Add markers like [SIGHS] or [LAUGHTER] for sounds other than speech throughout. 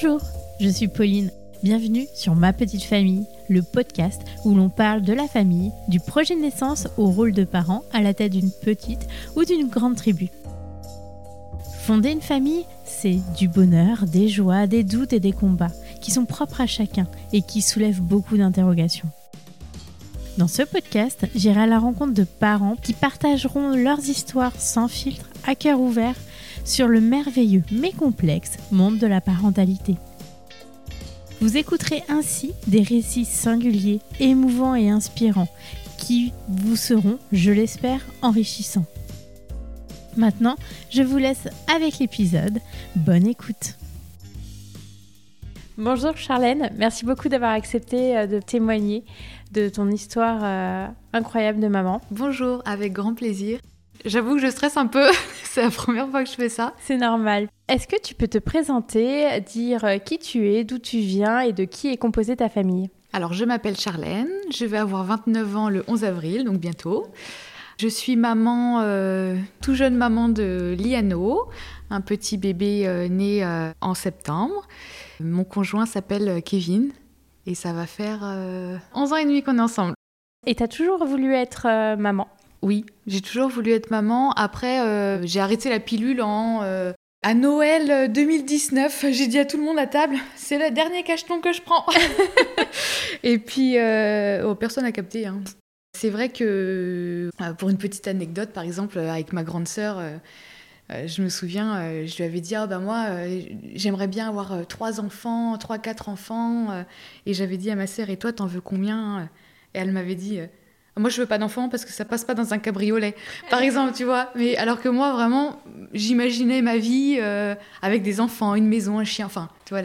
Bonjour, je suis Pauline. Bienvenue sur Ma Petite Famille, le podcast où l'on parle de la famille, du projet de naissance au rôle de parent à la tête d'une petite ou d'une grande tribu. Fonder une famille, c'est du bonheur, des joies, des doutes et des combats qui sont propres à chacun et qui soulèvent beaucoup d'interrogations. Dans ce podcast, j'irai à la rencontre de parents qui partageront leurs histoires sans filtre, à cœur ouvert, sur le merveilleux mais complexe monde de la parentalité. Vous écouterez ainsi des récits singuliers, émouvants et inspirants qui vous seront, je l'espère, enrichissants. Maintenant, je vous laisse avec l'épisode. Bonne écoute. Bonjour Charlène, merci beaucoup d'avoir accepté euh, de témoigner de ton histoire euh, incroyable de maman. Bonjour, avec grand plaisir. J'avoue que je stresse un peu, [LAUGHS] c'est la première fois que je fais ça. C'est normal. Est-ce que tu peux te présenter, dire euh, qui tu es, d'où tu viens et de qui est composée ta famille? Alors, je m'appelle Charlène, je vais avoir 29 ans le 11 avril, donc bientôt. Je suis maman, tout jeune maman de Liano, un petit bébé né en septembre. Mon conjoint s'appelle euh, Kevin et ça va faire 11 euh, ans et demi qu'on est ensemble. Et tu as toujours voulu être euh, maman? Oui, j'ai toujours voulu être maman. Après, j'ai arrêté la pilule en... à Noël 2019, j'ai dit à tout le monde à table, c'est le dernier cacheton que je prends. [LAUGHS] et puis, oh, personne n'a capté. Hein. C'est vrai que, pour une petite anecdote, par exemple, avec ma grande sœur, euh, je me souviens, euh, je lui avais dit, ah ben moi, euh, j'aimerais bien avoir trois enfants, trois, quatre enfants. et j'avais dit à ma sœur, et toi, t'en veux combien Et elle m'avait dit, moi, je veux pas d'enfants parce que ça passe pas dans un cabriolet, par exemple, tu vois. Mais alors que moi, vraiment, j'imaginais ma vie avec des enfants, une maison, un chien, enfin, tu vois,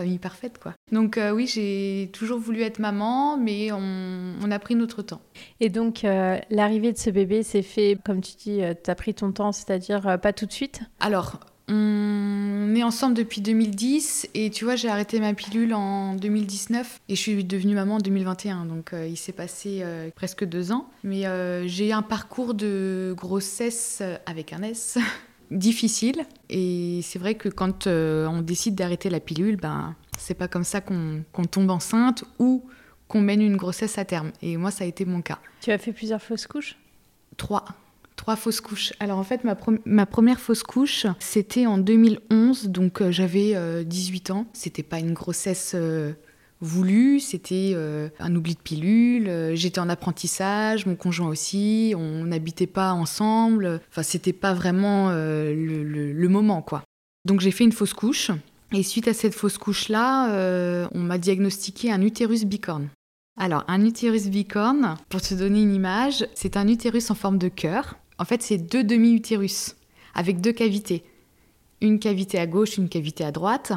famille parfaite, quoi. Donc euh, oui, j'ai toujours voulu être maman, mais on, a pris notre temps. Et donc, euh, l'arrivée de ce bébé s'est fait, comme tu dis, euh, tu as pris ton temps, c'est-à-dire pas tout de suite? Alors, on est ensemble depuis 2010 et tu vois, j'ai arrêté ma pilule en 2019 et je suis devenue maman en 2021. Donc il s'est passé presque deux ans. Mais j'ai un parcours de grossesse avec un S [LAUGHS] difficile. Et c'est vrai que quand euh, on décide d'arrêter la pilule, ben, c'est pas comme ça qu'on tombe enceinte ou qu'on mène une grossesse à terme. Et moi, ça a été mon cas. Tu as fait plusieurs fausses couches? Trois. Trois fausses couches. Alors en fait, ma, première fausse couche, c'était en 2011, donc euh, j'avais 18 euh, ans. C'était pas une grossesse voulu, c'était euh, un oubli de pilule, euh, j'étais en apprentissage, mon conjoint aussi, on n'habitait pas ensemble, enfin c'était pas vraiment euh, le, moment quoi. Donc j'ai fait une fausse couche et suite à cette fausse couche là, on m'a diagnostiqué un utérus bicorne. Alors un utérus bicorne, pour te donner une image, c'est un utérus en forme de cœur. En fait c'est deux demi-utérus avec deux cavités. Une cavité à gauche, une cavité à droite.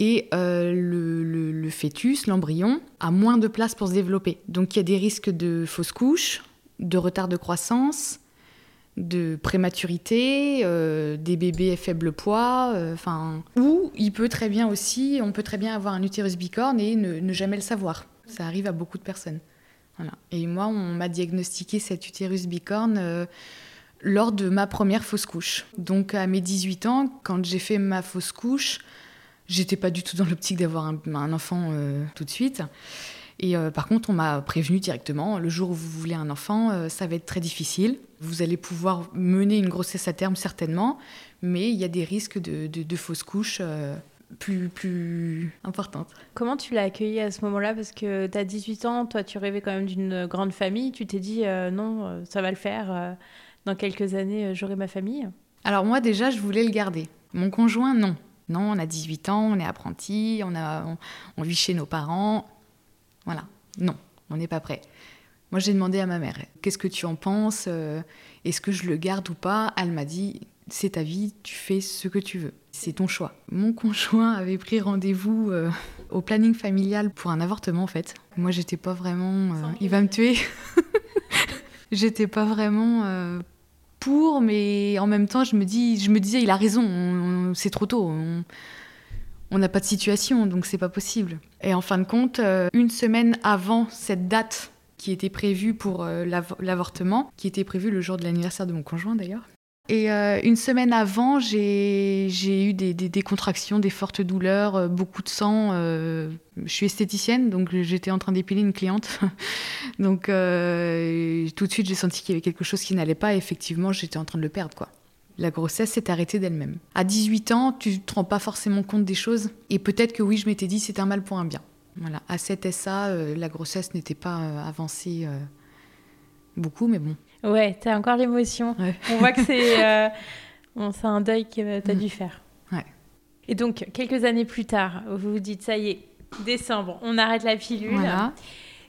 Et euh, le, fœtus, l'embryon, a moins de place pour se développer. Donc il y a des risques de fausse couche, de retard de croissance, de prématurité, euh, des bébés à faible poids, euh, ou il peut très bien aussi, on peut très bien avoir un utérus bicorne et ne, jamais le savoir. Ça arrive à beaucoup de personnes. Voilà. Et moi, on m'a diagnostiqué cet utérus bicorne lors de ma première fausse couche. Donc à mes 18 ans, quand j'ai fait ma fausse couche, J'étais pas du tout dans l'optique d'avoir un, enfant euh, tout de suite. Et euh, par contre, on m'a prévenu directement, le jour où vous voulez un enfant, euh, ça va être très difficile. Vous allez pouvoir mener une grossesse à terme certainement, mais il y a des risques de, fausses couches plus, plus importantes. Comment tu l'as accueilli à ce moment-là? Parce que tu as 18 ans, toi tu rêvais quand même d'une grande famille, tu t'es dit non, ça va le faire, dans quelques années j'aurai ma famille Alors moi déjà, je voulais le garder. Mon conjoint, non. Non, on a 18 ans, on est apprenti, on, a, on, vit chez nos parents. Voilà. Non, on n'est pas prêt. Moi, j'ai demandé à ma mère, qu'est-ce que tu en penses euh, Est-ce que je le garde ou pas? Elle m'a dit, c'est ta vie, tu fais ce que tu veux. C'est ton choix. Mon conjoint avait pris rendez-vous euh, au planning familial pour un avortement, en fait. Moi, j'étais pas vraiment. Euh, il va me tuer. [LAUGHS] j'étais pas vraiment pour, mais en même temps, je me, disais, il a raison, c'est trop tôt. On n'a pas de situation, donc c'est pas possible. Et en fin de compte, euh, une semaine avant cette date qui était prévue pour euh, l'avortement, qui était prévue le jour de l'anniversaire de mon conjoint d'ailleurs, Et euh, une semaine avant, j'ai eu des, contractions, des fortes douleurs, euh, beaucoup de sang. Euh, je suis esthéticienne, donc j'étais en train d'épiler une cliente. [LAUGHS] donc tout de suite, j'ai senti qu'il y avait quelque chose qui n'allait pas. Et effectivement, j'étais en train de le perdre. La grossesse s'est arrêtée d'elle-même. À 18 ans, tu ne te rends pas forcément compte des choses. Et peut-être que oui, je m'étais dit, c'est un mal pour un bien. Voilà. À 7 SA, la grossesse n'était pas avancée beaucoup, mais bon. Ouais, t'as encore l'émotion. On voit que c'est [LAUGHS] euh, un deuil que t'as mm. dû faire. Ouais. Et donc, quelques années plus tard, vous vous dites, ça y est, décembre, on arrête la pilule. Voilà.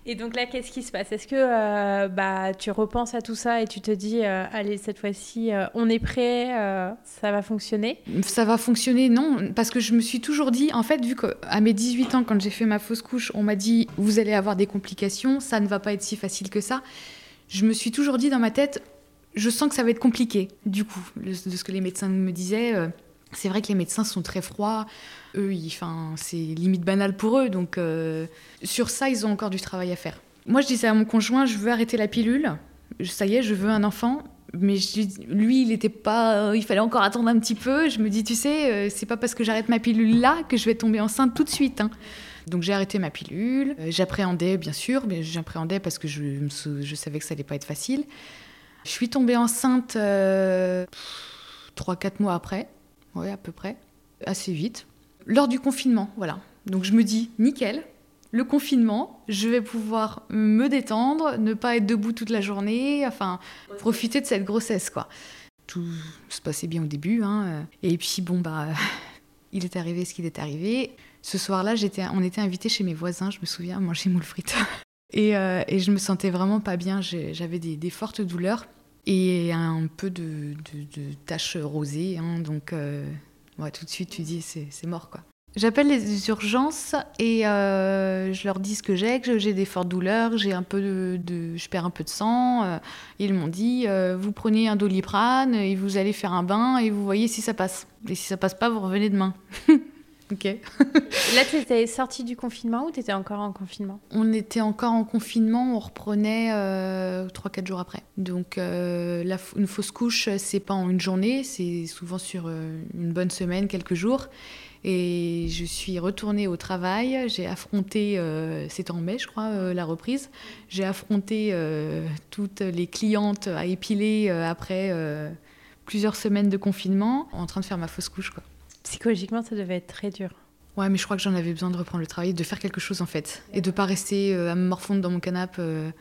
Et donc là, qu'est-ce qui se passe? Est-ce que euh, bah, tu repenses à tout ça et tu te dis, euh, allez, cette fois-ci, on est prêt, ça va fonctionner? Ça va fonctionner, non, parce que je me suis toujours dit, en fait, vu qu'à mes 18 ans, quand j'ai fait ma fausse couche, on m'a dit, vous allez avoir des complications, ça ne va pas être si facile que ça je me suis toujours dit dans ma tête, je sens que ça va être compliqué, du coup, de ce que les médecins me disaient. Euh, c'est vrai que les médecins sont très froids. Eux, c'est limite banal pour eux. Donc, euh, sur ça, ils ont encore du travail à faire. Moi, je disais à mon conjoint, je veux arrêter la pilule. Ça y est, je veux un enfant. Mais lui, il était pas. il fallait encore attendre un petit peu. Je me dis, tu sais, euh, c'est pas parce que j'arrête ma pilule là que je vais tomber enceinte tout de suite. Hein. Donc j'ai arrêté ma pilule. Euh, j'appréhendais, bien sûr, mais j'appréhendais parce que je, savais que ça allait pas être facile. Je suis tombée enceinte 3-4 euh, mois après, ouais, à peu près, assez vite, lors du confinement, voilà. Donc je me dis, nickel, le confinement, je vais pouvoir me détendre, ne pas être debout toute la journée, enfin, profiter de cette grossesse, quoi. Tout se passait bien au début, hein. Et puis, bon, bah, [LAUGHS] il est arrivé ce qu'il est arrivé. Ce soir-là, on était invités chez mes voisins, je me souviens, à manger moule frites. [LAUGHS] et, euh, et, je me sentais vraiment pas bien. J'avais des, fortes douleurs et un peu de, taches rosées. Hein, donc, euh, tout de suite, tu dis, c'est mort, quoi. J'appelle les urgences et euh, je leur dis ce que j'ai, que j'ai des fortes douleurs, j'ai un peu de, je perds un peu de sang. ils m'ont dit, vous prenez un doliprane et vous allez faire un bain et vous voyez si ça passe. Et si ça passe pas, vous revenez demain. [LAUGHS] Ok. [LAUGHS] Là, tu étais sortie du confinement ou tu étais encore en confinement? On était encore en confinement, on reprenait euh, 3-4 jours après. Donc, euh, la, une fausse couche, c'est pas en une journée, c'est souvent sur euh, une bonne semaine, quelques jours. Et je suis retournée au travail, j'ai affronté, euh, c'était en mai je crois, la reprise, j'ai affronté toutes les clientes à épiler après plusieurs semaines de confinement en train de faire ma fausse couche. Quoi. Psychologiquement, ça devait être très dur. Ouais, mais je crois que j'en avais besoin de reprendre le travail, de faire quelque chose en fait, et de pas rester euh, à me morfondre dans mon canapé. Euh.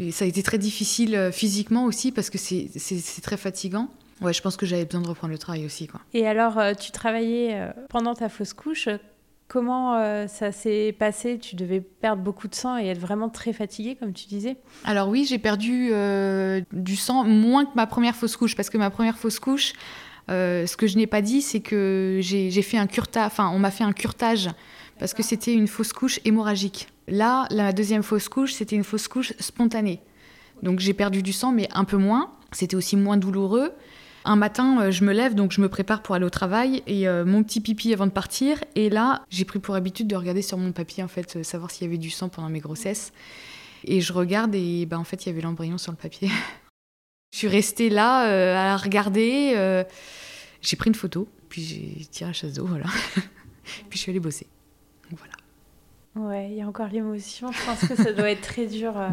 Et ça a été très difficile euh, physiquement aussi parce que c'est très fatigant. Ouais, je pense que j'avais besoin de reprendre le travail aussi. Quoi. Et alors, tu travaillais pendant ta fausse couche. Comment ça s'est passé? Tu devais perdre beaucoup de sang et être vraiment très fatiguée, comme tu disais Alors oui, j'ai perdu du sang moins que ma première fausse couche, parce que ma première fausse couche, euh, ce que je n'ai pas dit, c'est que j'ai fait un curtage, enfin, on m'a fait un curtage parce que c'était une fausse couche hémorragique. Là, la deuxième fausse couche, c'était une fausse couche spontanée. Donc j'ai perdu du sang, mais un peu moins. C'était aussi moins douloureux. Un matin, euh, je me lève, donc je me prépare pour aller au travail et euh, mon petit pipi avant de partir. Et là, j'ai pris pour habitude de regarder sur mon papier, en fait, savoir s'il y avait du sang pendant mes grossesses. Et je regarde et ben, en fait, il y avait l'embryon sur le papier. [LAUGHS] Je suis restée là euh, à regarder. Euh, j'ai pris une photo, puis j'ai tiré la chasse d'eau, voilà. [LAUGHS] puis je suis allée bosser. voilà. Ouais, il y a encore l'émotion. Je pense que ça doit être très dur. Euh.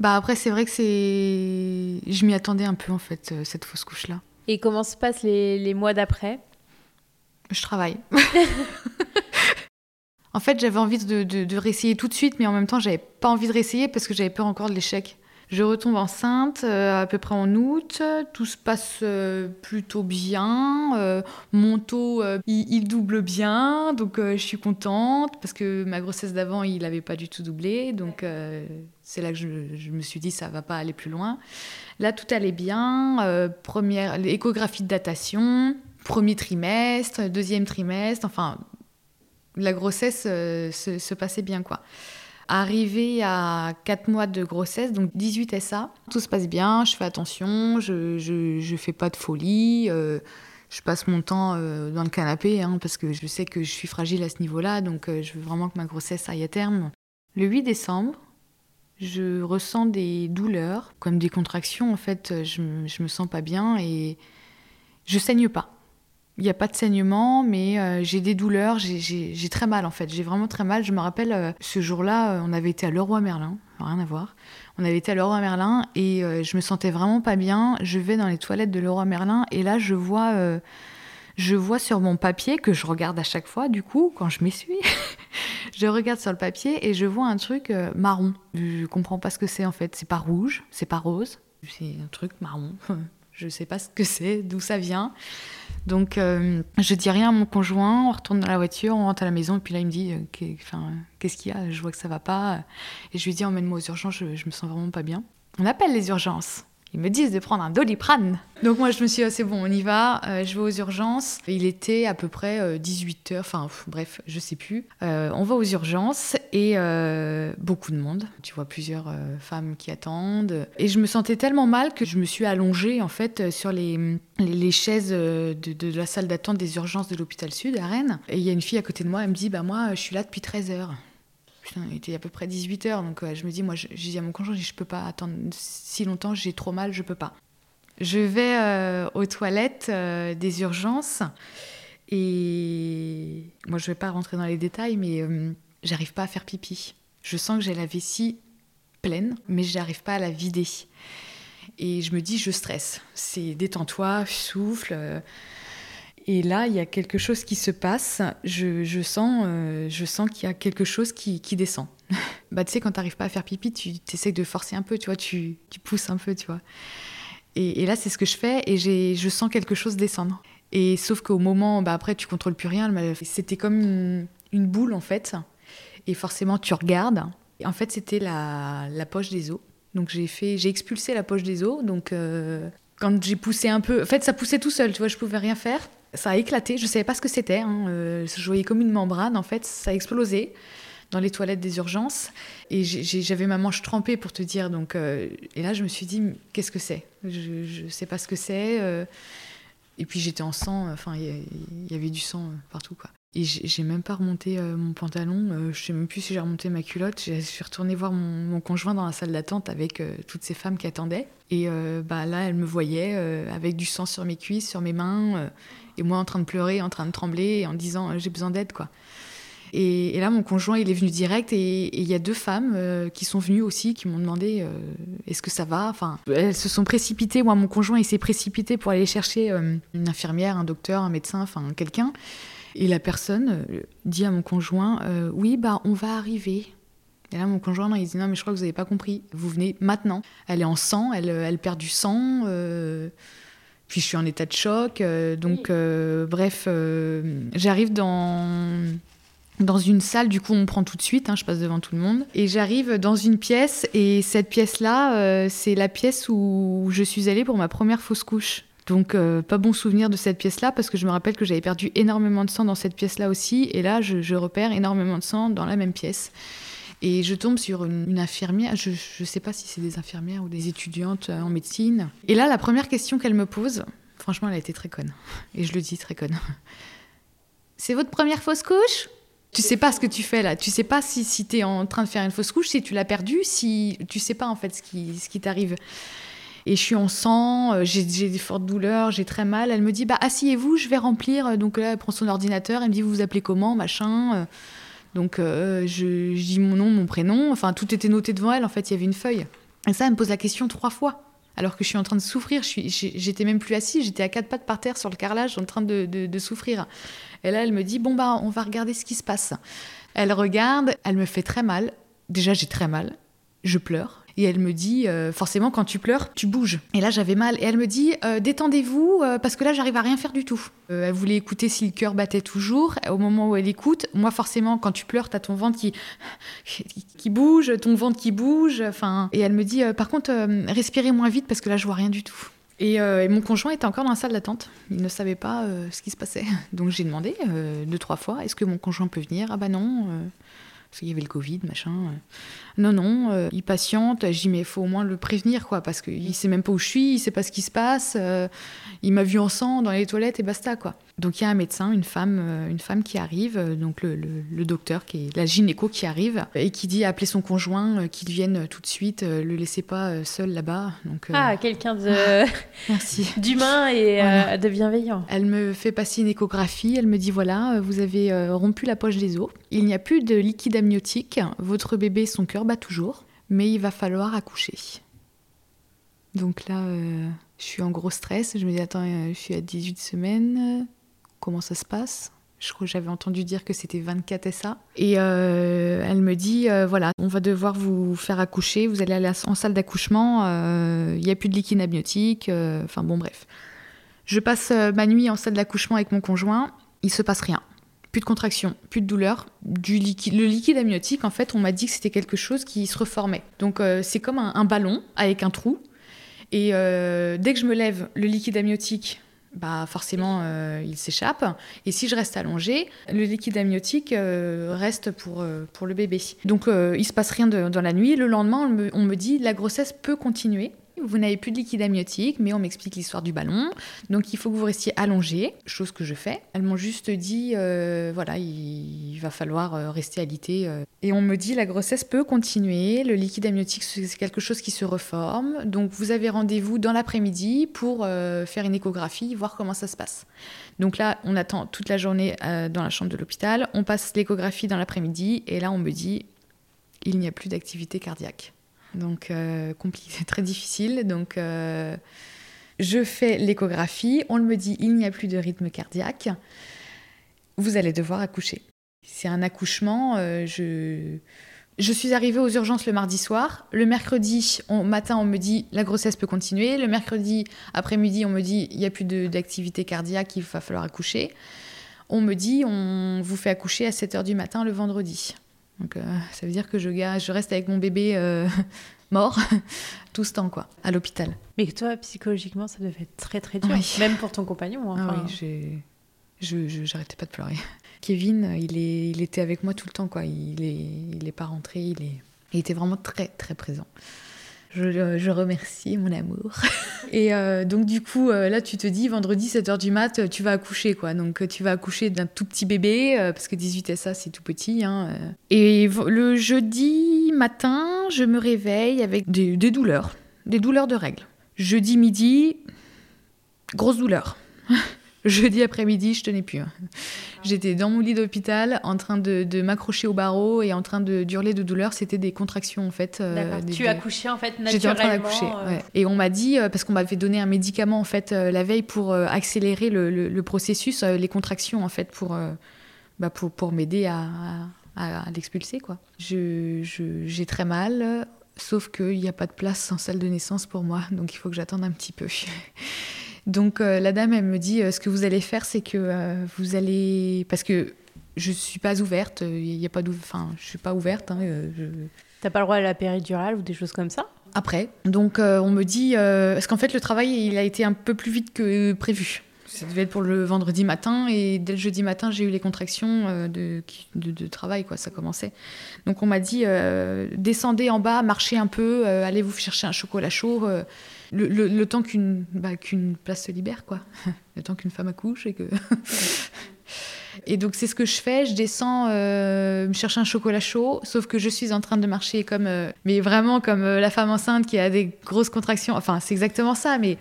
Bah après, c'est vrai que c'est. Je m'y attendais un peu en fait, cette fausse couche là. Et comment se passent les, les mois d'après? Je travaille. [LAUGHS] en fait, j'avais envie de, de, de réessayer tout de suite, mais en même temps, j'avais pas envie de réessayer parce que j'avais peur encore de l'échec. Je retombe enceinte euh, à peu près en août, tout se passe euh, plutôt bien, euh, mon taux il, double bien, donc je suis contente parce que ma grossesse d'avant il n'avait pas du tout doublé, donc c'est là que je, me suis dit ça va pas aller plus loin. Là tout allait bien, première échographie de datation, premier trimestre, deuxième trimestre, enfin la grossesse se, se passait bien quoi. Arrivé à 4 mois de grossesse, donc 18 SA, tout se passe bien, je fais attention, je, je, fais pas de folie, euh, je passe mon temps euh, dans le canapé hein, parce que je sais que je suis fragile à ce niveau-là, donc euh, je veux vraiment que ma grossesse aille à terme. Le 8 décembre, je ressens des douleurs, comme des contractions. En fait, je, je me sens pas bien et je saigne pas. Il n'y a pas de saignement, mais euh, j'ai des douleurs, j'ai très mal en fait. J'ai vraiment très mal. Je me rappelle, euh, ce jour-là, euh, on avait été à Leroy Merlin, rien à voir. On avait été à Leroy Merlin et je me sentais vraiment pas bien. Je vais dans les toilettes de Leroy Merlin et là, je vois, je vois sur mon papier, que je regarde à chaque fois, du coup, quand je m'essuie, [LAUGHS] je regarde sur le papier et je vois un truc marron. Je comprends pas ce que c'est en fait. C'est pas rouge, c'est pas rose, c'est un truc marron. [LAUGHS] je sais pas ce que c'est, d'où ça vient. Donc, euh, je dis rien à mon conjoint, on retourne dans la voiture, on rentre à la maison, et puis là, il me dit euh, Qu'est-ce qu'il y a? Je vois que ça va pas. Et je lui dis Emmène-moi aux urgences, je, je me sens vraiment pas bien. On appelle les urgences ils me disent de prendre un doliprane. Donc moi je me suis dit, ah, c'est bon, on y va, euh, je vais aux urgences. Il était à peu près 18h, euh, enfin bref, je sais plus. Euh, on va aux urgences et beaucoup de monde. Tu vois plusieurs femmes qui attendent. Et je me sentais tellement mal que je me suis allongée en fait sur les, les, chaises de, la salle d'attente des urgences de l'hôpital Sud à Rennes. Et il y a une fille à côté de moi, elle me dit, bah moi je suis là depuis 13h il était à peu près 18h, donc je me dis, moi, je, dis à mon conjoint, je, peux pas attendre si longtemps, j'ai trop mal, je peux pas. Je vais euh, aux toilettes euh, des urgences et moi, je vais pas rentrer dans les détails, mais euh, j'arrive pas à faire pipi. Je sens que j'ai la vessie pleine, mais j'arrive pas à la vider. Et je me dis, je stresse. C'est détends-toi, souffle. Et là, il y a quelque chose qui se passe. Je, sens, euh, sens qu'il y a quelque chose qui, descend. [LAUGHS] bah, tu sais, quand tu n'arrives pas à faire pipi, tu essaies de forcer un peu, tu vois, tu, pousses un peu, tu vois. Et, là, c'est ce que je fais et je sens quelque chose descendre. Et sauf qu'au moment, bah, après, tu contrôles plus rien. C'était comme une, boule, en fait. Et forcément, tu regardes. en fait, c'était la, poche des os. Donc j'ai fait, j'ai expulsé la poche des os. Donc euh, quand j'ai poussé un peu, en fait, ça poussait tout seul. Tu vois, je pouvais rien faire ça a éclaté. Je ne savais pas ce que c'était. Hein. Euh, je voyais comme une membrane. En fait, ça a explosé dans les toilettes des urgences. Et j'avais ma manche trempée pour te dire. Donc, euh, et là, je me suis dit, qu'est-ce que c'est? Je ne sais pas ce que c'est. Euh. et puis j'étais en sang. Enfin, il y, avait du sang partout, quoi. Et j'ai même pas remonté mon pantalon. je sais même plus si j'ai remonté ma culotte. Je suis retournée voir mon, conjoint dans la salle d'attente avec toutes ces femmes qui attendaient. Et bah là, elle me voyait avec du sang sur mes cuisses, sur mes mains et moi en train de pleurer, en train de trembler, en disant euh, j'ai besoin d'aide quoi. Et, là, mon conjoint, il est venu direct et il y a deux femmes euh, qui sont venues aussi, qui m'ont demandé euh, est-ce que ça va? Enfin, elles se sont précipitées. Moi, mon conjoint, il s'est précipité pour aller chercher une infirmière, un docteur, un médecin, enfin quelqu'un. Et la personne dit à mon conjoint oui, bah on va arriver. Et là, mon conjoint, il dit non, mais je crois que vous n'avez pas compris. Vous venez maintenant. Elle est en sang, elle, elle perd du sang. Puis je suis en état de choc. Euh, donc, euh, bref, euh, j'arrive dans, dans une salle. Du coup, on me prend tout de suite. Hein, je passe devant tout le monde. Et j'arrive dans une pièce. Et cette pièce-là, c'est la pièce où je suis allée pour ma première fausse couche. Donc, pas bon souvenir de cette pièce-là parce que je me rappelle que j'avais perdu énormément de sang dans cette pièce-là aussi. Et là, je, je repère énormément de sang dans la même pièce. Et je tombe sur une, infirmière, je ne sais pas si c'est des infirmières ou des étudiantes euh, en médecine. Et là, la première question qu'elle me pose, franchement, elle a été très conne. Et je le dis très conne. [LAUGHS] C'est votre première fausse couche? Tu sais pas ce que tu fais là. Tu sais pas si, si tu es en train de faire une fausse couche, si tu l'as perdue, si tu sais pas en fait ce qui, ce qui t'arrive. Et je suis en sang, euh, j'ai des fortes douleurs, j'ai très mal. Elle me dit bah asseyez-vous, je vais remplir. Donc là, elle prend son ordinateur, elle me dit vous vous appelez comment, machin. Donc euh, je, dis mon nom, mon prénom, enfin tout était noté devant elle, en fait il y avait une feuille. Et ça, elle me pose la question trois fois, alors que je suis en train de souffrir, j'étais même plus assise, j'étais à quatre pattes par terre sur le carrelage en train de, souffrir. Et là, elle me dit, bon bah on va regarder ce qui se passe. Elle regarde, elle me fait très mal, déjà j'ai très mal, je pleure. Et elle me dit, euh, forcément, quand tu pleures, tu bouges. Et là, j'avais mal. Et elle me dit, euh, détendez-vous, euh, parce que là, j'arrive à rien faire du tout. elle voulait écouter si le cœur battait toujours. Au moment où elle écoute, moi, forcément, quand tu pleures, tu as ton ventre qui, [LAUGHS] qui bouge, ton ventre qui bouge. Enfin, et elle me dit, par contre, respirez moins vite, parce que là, je vois rien du tout. Et, mon conjoint était encore dans la salle d'attente. Il ne savait pas ce qui se passait. [LAUGHS] Donc j'ai demandé deux, trois fois, est-ce que mon conjoint peut venir? Ah bah non. parce qu'il y avait le Covid, machin. Non, non, il patiente. J'ai dit, mais il faut au moins le prévenir, quoi, parce qu'il sait même pas où je suis, il sait pas ce qui se passe. il m'a vu en sang dans les toilettes et basta, quoi. Donc il y a un médecin, une femme, une femme qui arrive, donc le, docteur, qui est la gynéco qui arrive, et qui dit appeler son conjoint, qu'il vienne tout de suite, le laissez pas seul là-bas. Donc, ah, quelqu'un de... [LAUGHS] Merci. d'humain et de bienveillant. Elle me fait passer une échographie, elle me dit voilà, vous avez rompu la poche des os, il n'y a plus de liquide amniotique, votre bébé, son cœur bat toujours, mais il va falloir accoucher. Donc là, euh, je suis en gros stress, je me dis attends, euh, je suis à 18 semaines, comment ça se passe? Je crois que j'avais entendu dire que c'était 24 SA. Et euh, elle me dit, voilà, on va devoir vous faire accoucher, vous allez aller en salle d'accouchement, il n'y a plus de liquide amniotique, enfin bon bref. Je passe ma nuit en salle d'accouchement avec mon conjoint, il se passe rien plus de contraction, plus de douleur. Du liquide, le liquide amniotique, en fait, on m'a dit que c'était quelque chose qui se reformait. Donc euh, c'est comme un, ballon avec un trou. Et euh, dès que je me lève, le liquide amniotique, bah forcément, euh, il s'échappe. Et si je reste allongée, le liquide amniotique reste pour, pour le bébé. Donc il se passe rien dans la nuit. Le lendemain, on me, on me dit la grossesse peut continuer. Vous n'avez plus de liquide amniotique, mais on m'explique l'histoire du ballon. Donc il faut que vous restiez allongé, chose que je fais. Elles m'ont juste dit, euh, voilà, il, va falloir euh, rester alité. Euh. Et on me dit, la grossesse peut continuer, le liquide amniotique, c'est quelque chose qui se reforme. Donc vous avez rendez-vous dans l'après-midi pour faire une échographie, voir comment ça se passe. Donc là, on attend toute la journée dans la chambre de l'hôpital, on passe l'échographie dans l'après-midi, et là, on me dit, il n'y a plus d'activité cardiaque. Donc, euh, compliqué, [LAUGHS] très difficile. Donc, euh, je fais l'échographie. On me dit il n'y a plus de rythme cardiaque. Vous allez devoir accoucher. C'est un accouchement. Euh, je, je suis arrivée aux urgences le mardi soir. Le mercredi matin, on me dit la grossesse peut continuer. Le mercredi après-midi, on me dit il n'y a plus d'activité cardiaque, il va falloir accoucher. On me dit on vous fait accoucher à 7 h du matin le vendredi. Donc euh, ça veut dire que je, je reste avec mon bébé euh, [LAUGHS] mort [LAUGHS] tout ce temps, quoi, à l'hôpital. Mais toi, psychologiquement, ça devait être très très dur, même pour ton compagnon. Hein, ah oui, je j'arrêtais pas de pleurer. [LAUGHS] Kevin, il, est, il était avec moi tout le temps, quoi. Il est, il est pas rentré, il, est, il était vraiment très très présent. Je, remercie mon amour. [LAUGHS] Et euh, donc, du coup, euh, là, tu te dis, vendredi, 7h du mat, tu vas accoucher, quoi. Donc, tu vas accoucher d'un tout petit bébé, euh, parce que 18 SA, c'est tout petit. Hein, Et le jeudi matin, je me réveille avec des, des douleurs, des douleurs de règles. Jeudi midi, grosse douleur. [LAUGHS] Jeudi après-midi, je tenais plus. Hein. J'étais dans mon lit d'hôpital en train de, m'accrocher au barreau et en train de hurler de douleur. C'était des contractions en fait. Euh, tu accouchais en fait naturellement. J'étais en train d'accoucher. Euh. Et on m'a dit euh, parce qu'on m'avait donné un médicament en fait la veille pour accélérer le, processus, les contractions en fait pour bah, pour, pour m'aider à, à, l'expulser quoi. J'ai je, très mal. Sauf qu'il n'y a pas de place en salle de naissance pour moi, donc il faut que j'attende un petit peu. Donc euh, la dame, elle me dit, euh, ce que vous allez faire, c'est que euh, vous allez... Parce que je suis pas ouverte, il y a pas enfin, je suis pas ouverte. Hein, je... T'as pas le droit à la péridurale ou des choses comme ça? Après. Donc on me dit... parce qu'en fait, le travail, il a été un peu plus vite que prévu. Ça devait être pour le vendredi matin et dès le jeudi matin, j'ai eu les contractions de, de, travail, quoi. Ça commençait. Donc on m'a dit descendez en bas, marchez un peu, allez vous chercher un chocolat chaud le, temps qu'une bah, qu'une place se libère, quoi. [LAUGHS] le temps qu'une femme accouche et que. [LAUGHS] et donc c'est ce que je fais. Je descends euh, me chercher un chocolat chaud, sauf que je suis en train de marcher comme, euh, mais vraiment comme euh, la femme enceinte qui a des grosses contractions. Enfin, c'est exactement ça, mais.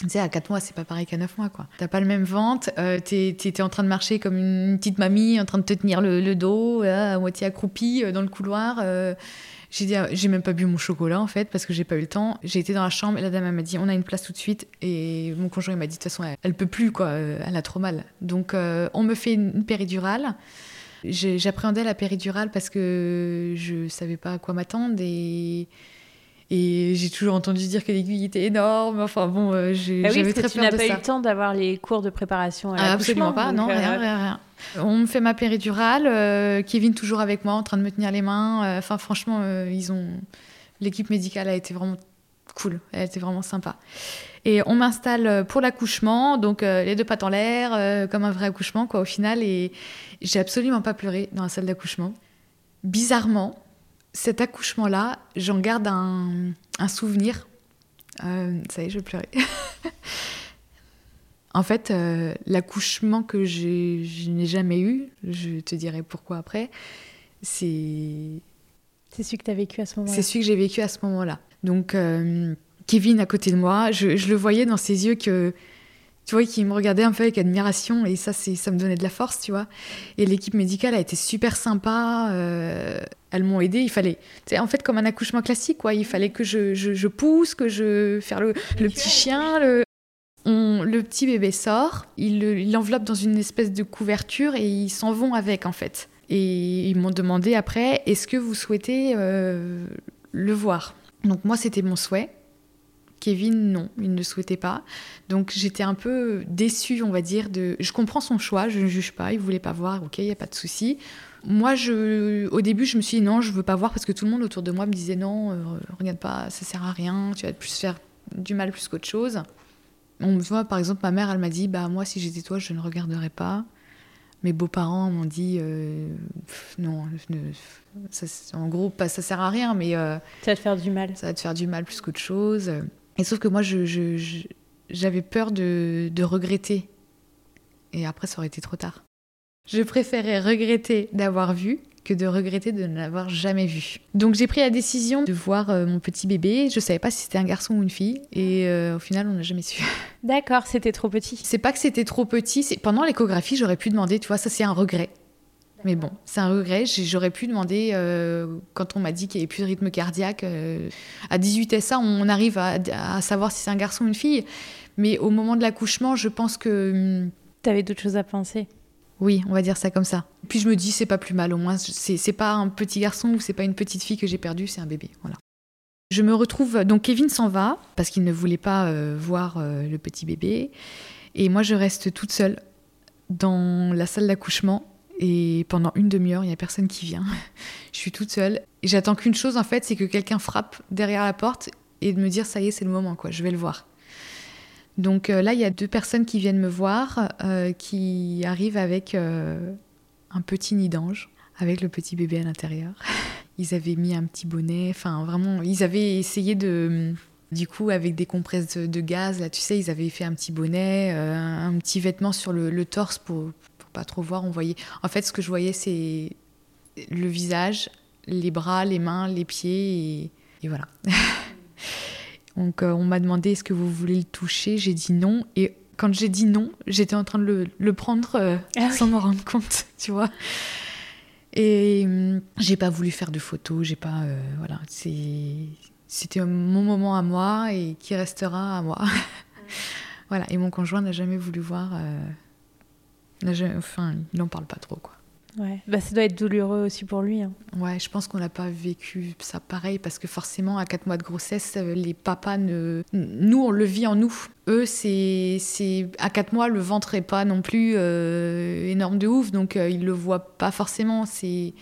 Tu sais, à 4 mois, c'est pas pareil qu'à 9 mois, quoi. T'as pas le même ventre, t'es es, en train de marcher comme une petite mamie, en train de te tenir le, le dos, à moitié accroupie dans le couloir. J'ai dit, ah, j'ai même pas bu mon chocolat en fait parce que j'ai pas eu le temps. J'ai été dans la chambre et la dame m'a dit, on a une place tout de suite. Et mon conjoint m'a dit, de toute façon, elle, peut plus quoi, euh, elle a trop mal. Donc euh, on me fait une péridurale. J'appréhendais la péridurale parce que je savais pas à quoi m'attendre et et j'ai toujours entendu dire que l'aiguille était énorme. Enfin bon, euh, j'ai, ah oui, j'avais très peur de ça. Tu n'as pas eu le temps d'avoir les cours de préparation à ah, Absolument pas, non, rien, rien, rien. On me fait ma péridurale, euh, Kevin toujours avec moi en train de me tenir les mains. Euh, enfin, franchement, euh, ils ont l'équipe médicale a été vraiment cool, elle était vraiment sympa. Et on m'installe pour l'accouchement, donc les deux pattes en l'air, comme un vrai accouchement, quoi, au final. Et j'ai absolument pas pleuré dans la salle d'accouchement. bizarrement, cet accouchement-là, j'en garde un, souvenir. Euh, ça y est, je pleurer. [LAUGHS] en fait, euh, l'accouchement que je n'ai jamais eu, je te dirai pourquoi après, c'est... C'est celui que tu as vécu à ce moment-là C'est celui que j'ai vécu à ce moment-là. Donc, euh, Kevin à côté de moi, je, je, le voyais dans ses yeux que tu vois, qui me regardait un peu avec admiration et ça, c'est, ça me donnait de la force, tu vois. Et l'équipe médicale a été super sympa. Euh, elles m'ont aidé. Il fallait, en fait, comme un accouchement classique, quoi. Il fallait que je, je, pousse, que je faire le, le petit chien. Le, le petit bébé sort, il l'enveloppe dans une espèce de couverture et ils s'en vont avec, en fait. Et ils m'ont demandé après, est-ce que vous souhaitez euh, le voir? Donc moi, c'était mon souhait. Kevin, non, il ne souhaitait pas. Donc j'étais un peu déçue, on va dire. Je comprends son choix, je ne juge pas, il voulait pas voir, ok, il n'y a pas de souci. Moi, je... au début, je me suis dit non, je veux pas voir parce que tout le monde autour de moi me disait non, euh, regarde pas, ça sert à rien, tu vas plus faire du mal plus qu'autre chose. On voit, par exemple, ma mère, elle m'a dit bah moi, si j'étais toi, je ne regarderais pas. Mes beaux-parents m'ont dit euh, non, en gros, ça sert à rien, mais euh, ça va te faire du mal. Ça va te faire du mal plus qu'autre chose. Et sauf que moi, j'avais peur de, regretter. Et après, ça aurait été trop tard. Je préférais regretter d'avoir vu que de regretter de ne l'avoir jamais vu. Donc j'ai pris la décision de voir euh, mon petit bébé. Je savais pas si c'était un garçon ou une fille. Et euh, au final, on n'a jamais su. [LAUGHS] D'accord, c'était trop petit. C'est pas que c'était trop petit. Pendant l'échographie, j'aurais pu demander, tu vois, ça c'est un regret. Mais bon, c'est un regret. J'aurais pu demander, euh, quand on m'a dit qu'il n'y avait plus de rythme cardiaque, à 18 SA, on arrive à, savoir si c'est un garçon ou une fille. Mais au moment de l'accouchement, je pense que. Hmm, tu avais d'autres choses à penser Oui, on va dire ça comme ça. Puis je me dis, c'est pas plus mal. Au moins, c'est pas un petit garçon ou c'est pas une petite fille que j'ai perdue, c'est un bébé. Voilà. Je me retrouve. Donc Kevin s'en va parce qu'il ne voulait pas euh, voir le petit bébé. Et moi, je reste toute seule dans la salle d'accouchement et pendant une demi-heure, il n'y a personne qui vient. [LAUGHS] je suis toute seule. J'attends qu'une chose, en fait, c'est que quelqu'un frappe derrière la porte et de me dire, ça y est, c'est le moment, quoi, je vais le voir. Donc euh, là, il y a deux personnes qui viennent me voir, euh, qui arrivent avec euh, un petit nid d'ange, avec le petit bébé à l'intérieur. [LAUGHS] Ils avaient mis un petit bonnet, enfin vraiment, ils avaient essayé de... Du coup, avec des compresses de, gaz, là, tu sais, ils avaient fait un petit bonnet, un petit vêtement sur le torse pour, pas trop voir. On voyait. En fait, ce que je voyais, c'est le visage, les bras, les mains, les pieds, et, voilà. [LAUGHS] Donc, euh, on m'a demandé est-ce que vous voulez le toucher? J'ai dit non. Et quand j'ai dit non, j'étais en train de le, prendre euh, ah sans m'en rendre compte, [LAUGHS] tu vois. Et hum, j'ai pas voulu faire de photos, j'ai pas. Euh, voilà, c'était mon moment à moi et qui restera à moi. [LAUGHS] voilà, et mon conjoint n'a jamais voulu voir Enfin, il n'en parle pas trop, quoi. Ouais, bah, ça doit être douloureux aussi pour lui. Hein. Ouais, je pense qu'on n'a pas vécu ça pareil parce que forcément, à 4 mois de grossesse, euh, les papas ne. Nous, on le vit en nous. Eux, c'est. À 4 mois, le ventre n'est pas non plus euh, énorme de ouf, donc euh, ils le voient pas forcément. C'est.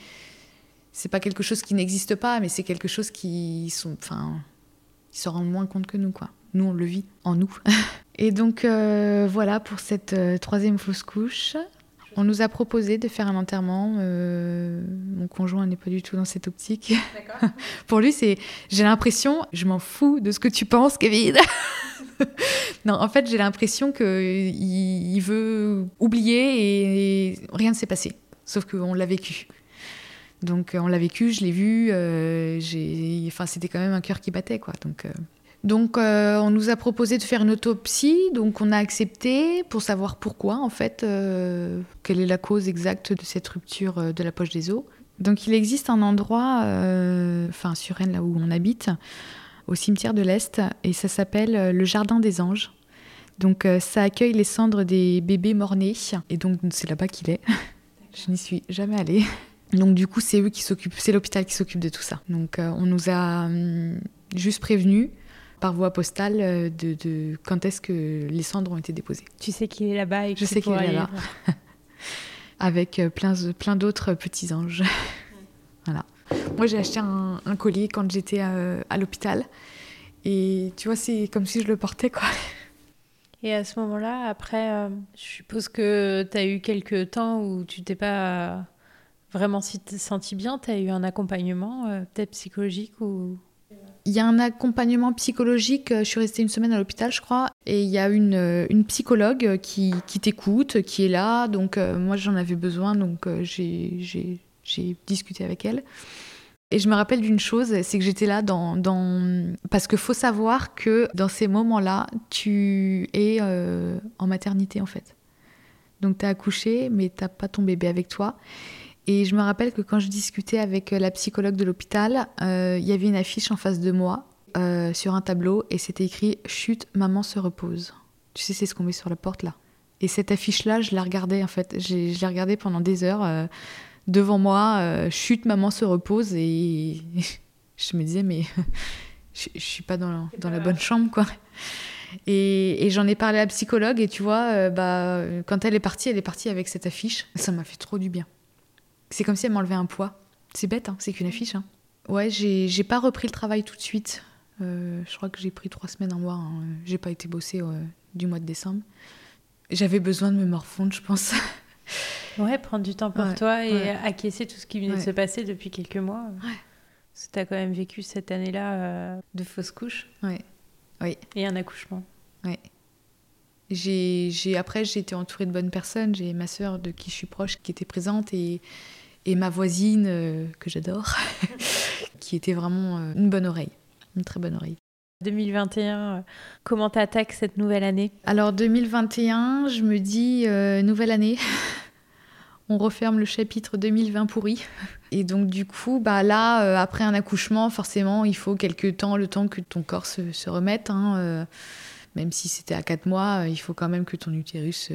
C'est pas quelque chose qui n'existe pas, mais c'est quelque chose qui sont. Enfin. Ils se rendent moins compte que nous, quoi. Nous, on le vit en nous. [LAUGHS] Et donc euh, voilà pour cette euh, troisième fausse couche. On nous a proposé de faire un enterrement. Euh, mon conjoint n'est pas du tout dans cette optique. [LAUGHS] pour lui, c'est. J'ai l'impression, je m'en fous de ce que tu penses, Kevin. [LAUGHS] non, en fait, j'ai l'impression qu'il il veut oublier et, rien ne s'est passé. Sauf qu'on l'a vécu. Donc on l'a vécu, je l'ai vu. j'ai, enfin, c'était quand même un cœur qui battait, quoi. Donc donc, euh, on nous a proposé de faire une autopsie, donc on a accepté pour savoir pourquoi, en fait, euh, quelle est la cause exacte de cette rupture euh, de la poche des os. Donc, il existe un endroit, enfin, sur Rennes, là où on habite, au cimetière de l'Est, et ça s'appelle le Jardin des Anges. Donc, ça accueille les cendres des bébés morts-nés, et donc c'est là-bas qu'il est. [LAUGHS] Je n'y suis jamais allée. Donc, du coup, c'est eux qui s'occupent, c'est l'hôpital qui s'occupe de tout ça. Donc, on nous a hum, juste prévenu par voie postale euh, de, quand est-ce que les cendres ont été déposées. Tu sais qu'il est là-bas et Je sais qu'il est là-bas. [LAUGHS] Avec euh, plein, plein d'autres petits anges. [LAUGHS] voilà. Moi, j'ai acheté un, collier quand j'étais à, à l'hôpital. Et tu vois, c'est comme si je le portais, quoi. [LAUGHS] Et à ce moment-là, après, euh, je suppose que tu as eu quelques temps où tu t'es pas vraiment senti bien Tu as eu un accompagnement, peut-être psychologique ou il y a un accompagnement psychologique. Je suis restée une semaine à l'hôpital, je crois. Et il y a une, une psychologue qui, qui t'écoute, qui est là. Donc, moi, j'en avais besoin. Donc, j'ai discuté avec elle. Et je me rappelle d'une chose, c'est que j'étais là dans. Parce qu'il faut savoir que dans ces moments-là, tu es euh, en maternité en fait. Donc tu as accouché, mais tu pas ton bébé avec toi. Et je me rappelle que quand je discutais avec la psychologue de l'hôpital, euh, il y avait une affiche en face de moi euh, sur un tableau et c'était écrit Chute, maman se repose. Tu sais, c'est ce qu'on met sur la porte là. Et cette affiche-là, je la regardais en fait. Je l'ai regardée pendant des heures devant moi, euh, chute, maman se repose et [LAUGHS] je me disais mais [LAUGHS] je, je suis pas dans, la bonne chambre quoi. Et, j'en ai parlé à la psychologue et tu vois, euh, bah, quand elle est partie, elle est partie avec cette affiche. Ça m'a fait trop du bien. C'est comme si elle m'enlevait un poids. C'est bête, hein, c'est qu'une affiche. Hein. Ouais, j'ai pas repris le travail tout de suite. Euh, je crois que j'ai pris trois semaines, un mois. Hein. J'ai pas été bossée du mois de décembre. J'avais besoin de me morfondre, je pense. [LAUGHS] Ouais, prendre du temps pour toi et acquiescer tout ce qui venait de se passer depuis quelques mois. Parce que tu as quand même vécu cette année-là euh, de fausse couche. Oui. Et un accouchement. Oui. J'ai, j'ai, après, j'ai été entourée de bonnes personnes. J'ai ma sœur de qui je suis proche qui était présente et, et ma voisine euh, que j'adore, [LAUGHS] qui était vraiment euh, une bonne oreille, une très bonne oreille. 2021, comment t'attaques cette nouvelle année? Alors 2021, je me dis nouvelle année. [LAUGHS] on referme le chapitre 2020 pourri. [LAUGHS] Et donc du coup, bah là, euh, après un accouchement, forcément, il faut quelques temps, le temps que ton corps se, remette. Hein, euh, même si c'était à 4 mois, euh, il faut quand même que ton utérus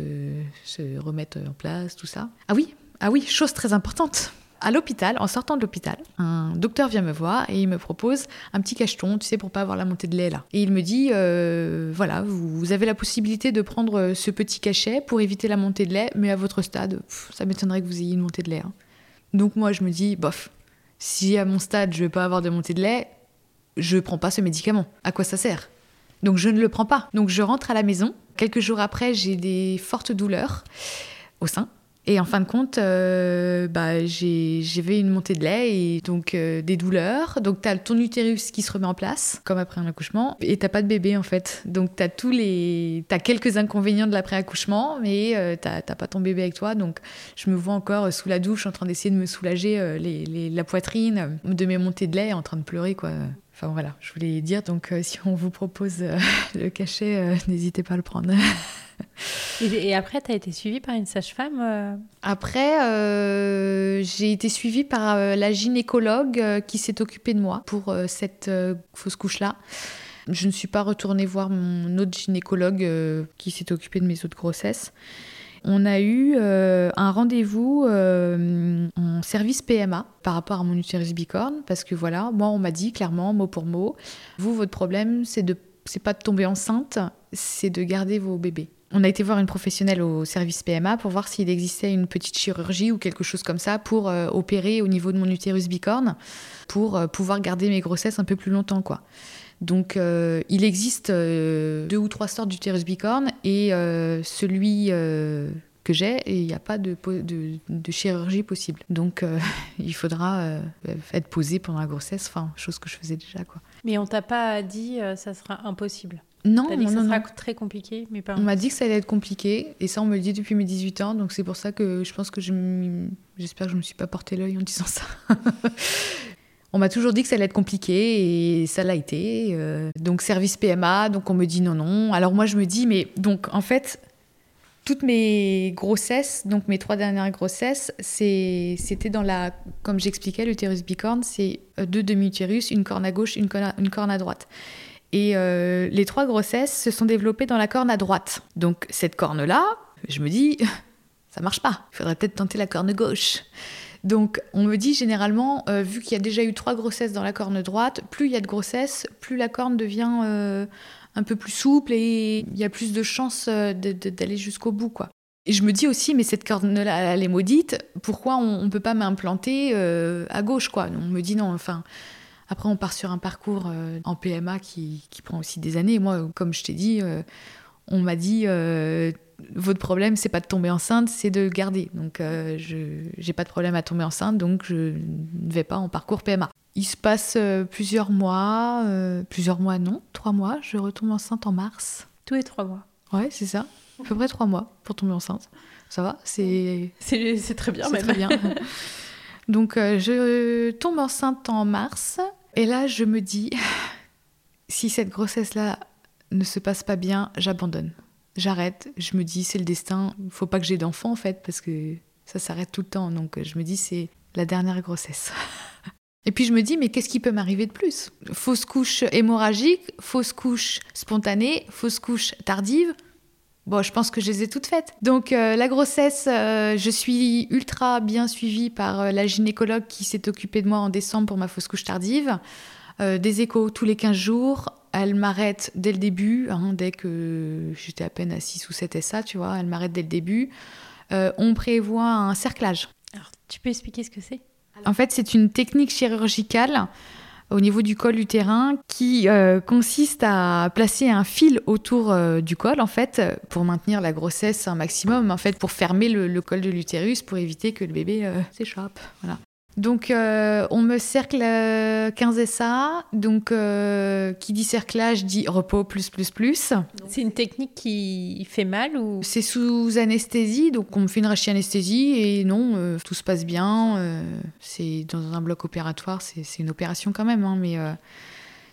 se remette en place, tout ça. Ah oui, ah oui, chose très importante à l'hôpital, en sortant de l'hôpital, un docteur vient me voir et il me propose un petit cacheton, tu sais, pour pas avoir la montée de lait là. Et il me dit, euh, voilà, vous, avez la possibilité de prendre ce petit cachet pour éviter la montée de lait, mais à votre stade, ça m'étonnerait que vous ayez une montée de lait. Hein. Donc moi, je me dis, bof, si à mon stade, je vais pas avoir de montée de lait, je prends pas ce médicament. À quoi ça sert? Donc je ne le prends pas. Donc je rentre à la maison. Quelques jours après, j'ai des fortes douleurs au sein. Et en fin de compte, euh, bah, j'avais une montée de lait et donc euh, des douleurs. Donc tu as ton utérus qui se remet en place, comme après un accouchement, et t'as pas de bébé en fait. Donc tu as tous les, as quelques inconvénients de l'après-accouchement, mais euh, tu n'as pas ton bébé avec toi. Donc je me vois encore sous la douche en train d'essayer de me soulager les, la poitrine de mes montées de lait, en train de pleurer quoi. Enfin voilà, je voulais dire, donc si on vous propose [LAUGHS] le cachet, n'hésitez pas à le prendre. [LAUGHS] [LAUGHS] Et, après, tu as été suivie par une sage-femme euh Après, euh, j'ai été suivie par euh, la gynécologue qui s'est occupée de moi pour cette fausse couche-là. Je ne suis pas retournée voir mon autre gynécologue qui s'est occupé de mes autres grossesses. On a eu un rendez-vous en service PMA par rapport à mon utérus bicorne parce que voilà, moi on m'a dit clairement mot pour mot, vous votre problème c'est de c'est pas de tomber enceinte, c'est de garder vos bébés. On a été voir une professionnelle au service PMA pour voir s'il existait une petite chirurgie ou quelque chose comme ça pour euh, opérer au niveau de mon utérus bicorne pour euh, pouvoir garder mes grossesses un peu plus longtemps quoi. Donc euh, il existe deux ou trois sortes d'utérus bicorne et celui que j'ai, il n'y a pas de, chirurgie possible. Donc [LAUGHS] il faudra être posé pendant la grossesse, enfin chose que je faisais déjà quoi. Mais on t'a pas dit ça sera impossible. Non, dit que ça sera très compliqué, mais On m'a dit que ça allait être compliqué, et ça on me le dit depuis mes 18 ans, donc c'est pour ça que je pense que j'espère que je me suis pas porté l'œil en disant ça. [LAUGHS] on m'a toujours dit que ça allait être compliqué, et ça l'a été. Euh, donc service PMA, donc on me dit non, non. Alors moi je me dis, mais donc en fait, toutes mes grossesses, donc mes trois dernières grossesses, c'était dans la, comme j'expliquais, l'utérus bicorne, c'est euh, deux demi-utérus, une corne à gauche, une une corne à droite. Et euh, les trois grossesses se sont développées dans la corne à droite. Donc cette corne-là, je me dis, [LAUGHS] ça marche pas. Il faudrait peut-être tenter la corne gauche. Donc on me dit généralement, euh, vu qu'il y a déjà eu trois grossesses dans la corne droite, plus il y a de grossesses, plus la corne devient euh, un peu plus souple et il y a plus de chances d'aller jusqu'au bout. quoi. Et je me dis aussi, mais cette corne-là, elle est maudite, pourquoi on ne peut pas m'implanter à gauche quoi? On me dit non, enfin, après, on part sur un parcours euh, en PMA qui, prend aussi des années. Moi, comme je t'ai dit, euh, on m'a dit votre problème, c'est pas de tomber enceinte, c'est de garder. Donc, je j'ai pas de problème à tomber enceinte, donc je ne vais pas en parcours PMA. Il se passe plusieurs mois, plusieurs mois non, trois mois. Je retombe enceinte en mars. Tous les trois mois. Ouais, c'est ça. À peu près trois mois pour tomber enceinte. Ça va C'est [LAUGHS] c'est très bien. C'est très bien. [LAUGHS] Donc, je tombe enceinte en mars. Et là, je me dis, [SIGHS] si cette grossesse-là ne se passe pas bien, j'abandonne. J'arrête. Je me dis, c'est le destin. Il faut pas que j'ai d'enfant, en fait, parce que ça s'arrête tout le temps. Donc, je me dis, c'est la dernière grossesse. [LAUGHS] Et puis je me dis, mais qu'est-ce qui peut m'arriver de plus? Fausse couche hémorragique, fausse couche spontanée, fausse couche tardive. Bon, je pense que je les ai toutes faites. Donc euh, la grossesse, euh, je suis ultra bien suivie par euh, la gynécologue qui s'est occupée de moi en décembre pour ma fausse couche tardive. des échos tous les 15 jours. Elle m'arrête dès le début, hein, dès que j'étais à peine à 6 ou 7 SA, tu vois, elle m'arrête dès le début. on prévoit un cerclage. Alors, tu peux expliquer ce que c'est? En fait, c'est une technique chirurgicale au niveau du col utérin qui euh, consiste à placer un fil autour euh, du col en fait pour maintenir la grossesse un maximum en fait pour fermer le, col de l'utérus pour éviter que le bébé euh, s'échappe. Voilà donc, euh, on me cercle 15 euh, SA. Donc, euh, qui dit cerclage dit repos plus, plus, plus. C'est une technique qui fait mal ou? C'est sous anesthésie. Donc, on me fait une anesthésie et non, tout se passe bien. c'est dans un bloc opératoire. C'est une opération quand même, hein, mais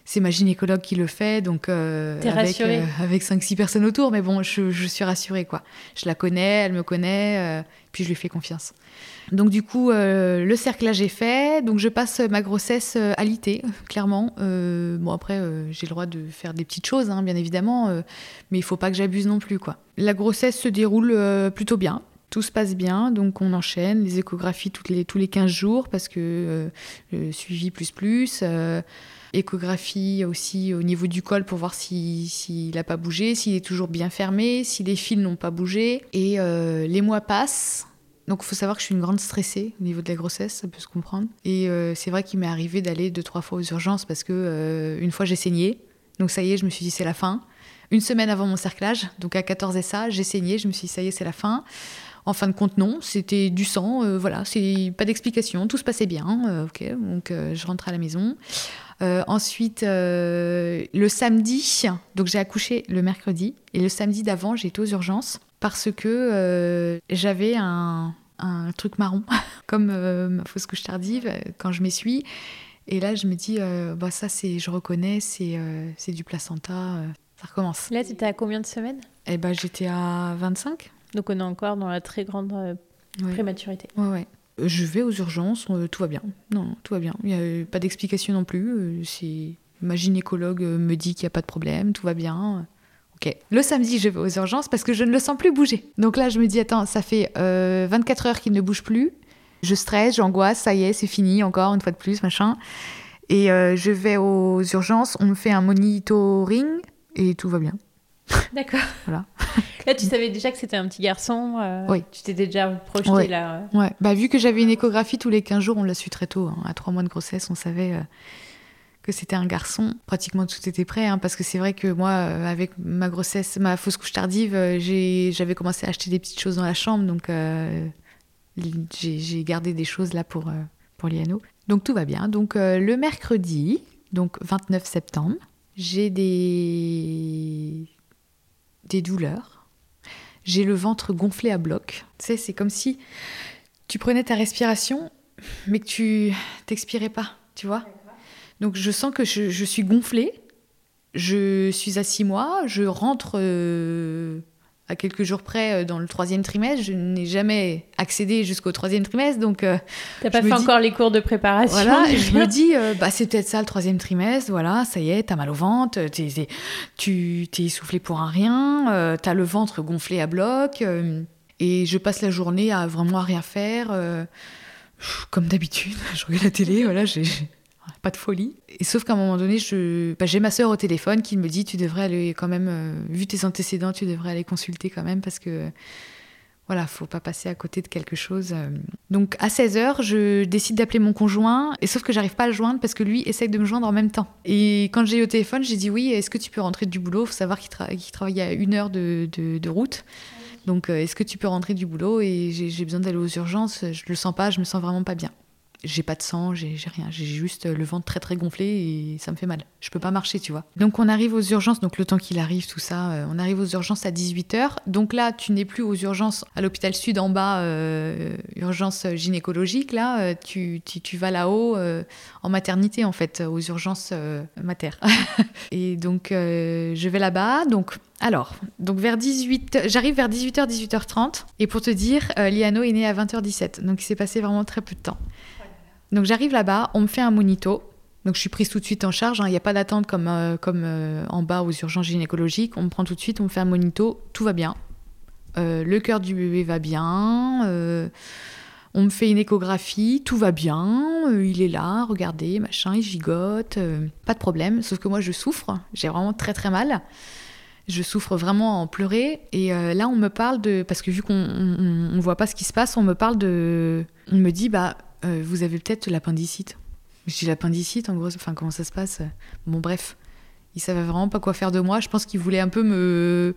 c'est ma gynécologue qui le fait, donc avec, avec 5-6 personnes autour, mais bon, je, je, suis rassurée, quoi. Je la connais, elle me connaît, puis je lui fais confiance. Donc du coup, euh, le cerclage est fait. Donc je passe ma grossesse euh, à l'IT, clairement. Euh, bon après, j'ai le droit de faire des petites choses, hein, bien évidemment, mais il faut pas que j'abuse non plus, quoi. La grossesse se déroule plutôt bien. Tout se passe bien, donc on enchaîne les échographies toutes les, tous les 15 jours parce que suivi plus plus. Échographie aussi au niveau du col pour voir s'il si, n'a pas bougé, s'il est toujours bien fermé, si les fils n'ont pas bougé. Et les mois passent donc il faut savoir que je suis une grande stressée au niveau de la grossesse, ça peut se comprendre. Et euh, c'est vrai qu'il m'est arrivé d'aller deux, trois fois aux urgences parce que euh, une fois j'ai saigné. Donc ça y est, je me suis dit c'est la fin. Une semaine avant mon cerclage, donc à 14 SA, j'ai saigné, je me suis dit ça y est, c'est la fin. En fin de compte, non, c'était du sang, euh, voilà, c'est pas d'explication, tout se passait bien, ok, donc je rentre à la maison. Ensuite, le samedi, donc j'ai accouché le mercredi, et le samedi d'avant, j'ai été aux urgences parce que j'avais un, un truc marron, [LAUGHS] comme euh, ma fausse couche tardive, euh, quand je m'essuie. Et là, je me dis, euh, bah, ça, c'est, je reconnais, c'est, c'est du placenta, ça recommence. Là, tu étais à combien de semaines? Eh ben, j'étais à 25. Donc, on est encore dans la très grande prématurité. Ouais, ouais. Je vais aux urgences, tout va bien. Non, tout va bien. Il n'y a pas d'explication non plus. c'est... Ma gynécologue me dit qu'il n'y a pas de problème, tout va bien. Le samedi, je vais aux urgences parce que je ne le sens plus bouger. Donc là, je me dis, attends, ça fait 24 euh, heures qu'il ne bouge plus. Je stresse, j'angoisse, ça y est, c'est fini, encore une fois de plus, machin. Et euh, je vais aux urgences, on me fait un monitoring et tout va bien. [LAUGHS] D'accord. Voilà. Là, tu savais déjà que c'était un petit garçon. Euh, oui. Tu t'étais déjà projeté là. Ouais. Bah, vu que j'avais une échographie tous les 15 jours, on l'a su très tôt. Hein. À 3 mois de grossesse, on savait que c'était un garçon. Pratiquement tout était prêt, hein, parce que c'est vrai que moi, euh, avec ma grossesse, ma fausse couche tardive, euh, j'avais commencé à acheter des petites choses dans la chambre, donc euh, j'ai gardé des choses là pour, pour Liano. Donc tout va bien. Donc le mercredi, donc 29 septembre, j'ai des, des douleurs. J'ai le ventre gonflé à bloc. Tu sais, c'est comme si tu prenais ta respiration, mais que tu t'expirais pas, tu vois donc je sens que je, suis gonflée. Je suis à six mois. Je rentre euh, à quelques jours près euh, dans le troisième trimestre. Je n'ai jamais accédé jusqu'au troisième trimestre. Donc, euh, T'as pas fait encore les cours de préparation Voilà, je me dis, bah, c'est peut-être ça le troisième trimestre. Voilà, ça y est, t'as mal au ventre, tu t'es essoufflé pour un rien, t'as le ventre gonflé à bloc. et je passe la journée à vraiment à rien faire. comme d'habitude, [LAUGHS] je regarde la télé, voilà, j'ai pas de folie. Et sauf qu'à un moment donné, je, bah, j'ai ma sœur au téléphone qui me dit tu devrais aller quand même, euh, vu tes antécédents, tu devrais aller consulter quand même parce que voilà, faut pas passer à côté de quelque chose. euh. Donc à 16h, je décide d'appeler mon conjoint, et sauf que j'arrive pas à le joindre parce que lui essaye de me joindre en même temps. Et quand j'ai eu au téléphone, j'ai dit oui, est-ce que tu peux rentrer du boulot? Faut savoir qu'il tra- qu'il travaille à une heure de, de- de route. Donc euh, est-ce que tu peux rentrer du boulot? Et j'ai j'ai besoin d'aller aux urgences, je le sens pas, je me sens vraiment pas bien. J'ai pas de sang, j'ai rien, j'ai juste le ventre très très gonflé et ça me fait mal. Je peux pas marcher, tu vois. Donc on arrive aux urgences, donc le temps qu'il arrive, tout ça, euh, on arrive aux urgences à 18h. Donc là, tu n'es plus aux urgences à l'hôpital sud en bas, euh, urgence gynécologique. Là, euh, tu, vas là-haut euh, en maternité, en fait, aux urgences mater. [LAUGHS] et donc je vais là-bas. Donc alors, donc vers 18, j'arrive vers 18h, 18h30. Et pour te dire, Liano est né à 20h17. Donc il s'est passé vraiment très peu de temps. Donc j'arrive là-bas, on me fait un monito. Donc je suis prise tout de suite en charge. hein. Il n'y a pas d'attente comme, euh, comme euh, en bas aux urgences gynécologiques. On me prend tout de suite, on me fait un monito. Tout va bien. Euh, le cœur du bébé va bien. on me fait une échographie, tout va bien, il est là, regardez, machin, il gigote, pas de problème. Sauf que moi, je souffre, j'ai vraiment très très mal. Je souffre vraiment en pleurer. Et là, on me parle de. Parce que vu qu'on on, on voit pas ce qui se passe, on me parle de. On me dit, bah, euh, vous avez peut-être l'appendicite. Dis l'appendicite, en gros, enfin, comment ça se passe? Bon, bref. Ils savaient vraiment pas quoi faire de moi. Je pense qu'ils voulaient un peu me.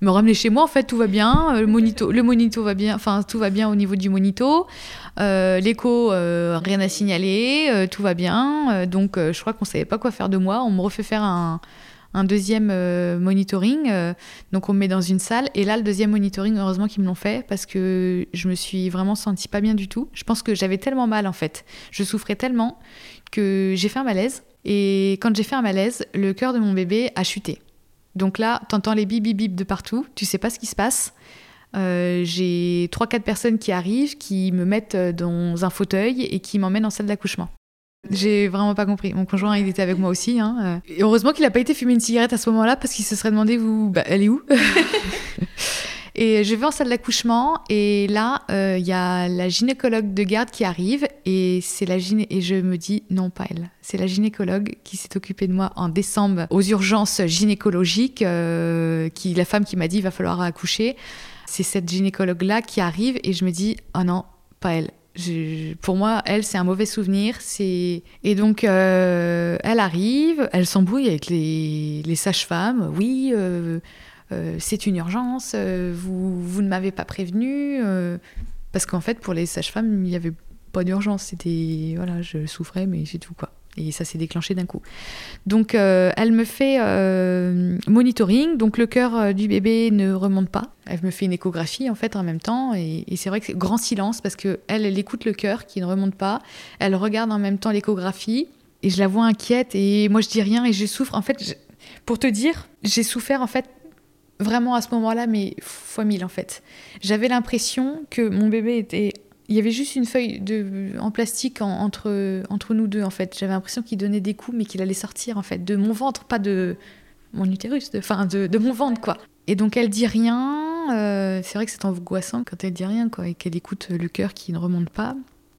Me ramener chez moi, en fait, tout va bien. Euh, Le monito, le monito va bien, enfin, tout va bien au niveau du monito. Euh, L'écho, rien à signaler, tout va bien. Donc, je crois qu'on savait pas quoi faire de moi. On me refait faire un, un deuxième euh, monitoring. euh, donc, on me met dans une salle. Et là, le deuxième monitoring, heureusement qu'ils me l'ont fait parce que je me suis vraiment sentie pas bien du tout. Je pense que j'avais tellement mal, en fait. Je souffrais tellement que j'ai fait un malaise. Et quand j'ai fait un malaise, le cœur de mon bébé a chuté. Donc là, t'entends les bip bip bip de partout. Tu sais pas ce qui se passe. Euh, j'ai 3-4 personnes qui arrivent, qui me mettent dans un fauteuil et qui m'emmènent en salle d'accouchement. J'ai vraiment pas compris. Mon conjoint, il était avec moi aussi. hein, euh. Et heureusement qu'il a pas été fumer une cigarette à ce moment-là parce qu'il se serait demandé vous, bah, elle est où [LAUGHS] Et je vais en salle d'accouchement et là, euh, il y a la gynécologue de garde qui arrive et c'est la gyné et je me dis non pas elle, c'est la gynécologue qui s'est occupée de moi en décembre aux urgences gynécologiques, euh, qui la femme qui m'a dit il va falloir accoucher. C'est cette gynécologue là qui arrive et je me dis oh non pas elle. Pour moi, elle, c'est un mauvais souvenir. Et donc euh, elle arrive, elle s'embrouille avec les, sages-femmes. Oui, euh, euh, c'est une urgence. vous, ne m'avez pas prévenu parce qu'en fait, pour les sages-femmes, il n'y avait pas d'urgence. C'était voilà, je souffrais, mais c'est tout quoi. Et ça s'est déclenché d'un coup. Donc, euh, elle me fait euh, monitoring. Donc, le cœur euh, du bébé ne remonte pas. Elle me fait une échographie en fait en même temps. Et, c'est vrai que c'est grand silence parce que elle, elle écoute le cœur qui ne remonte pas. Elle regarde en même temps l'échographie. Et je la vois inquiète. Et moi, je dis rien et je souffre. En fait, pour te dire, j'ai souffert en fait vraiment à ce moment-là, mais fois mille en fait. J'avais l'impression que mon bébé était. Il y avait juste une feuille de... en plastique en- entre... entre nous deux en fait. J'avais l'impression qu'il donnait des coups, mais qu'il allait sortir en fait de mon ventre, pas de mon utérus, de... de... de mon ventre quoi. Et donc elle dit rien. euh, C'est vrai que c'est angoissant quand elle dit rien quoi, et qu'elle écoute le cœur qui ne remonte pas.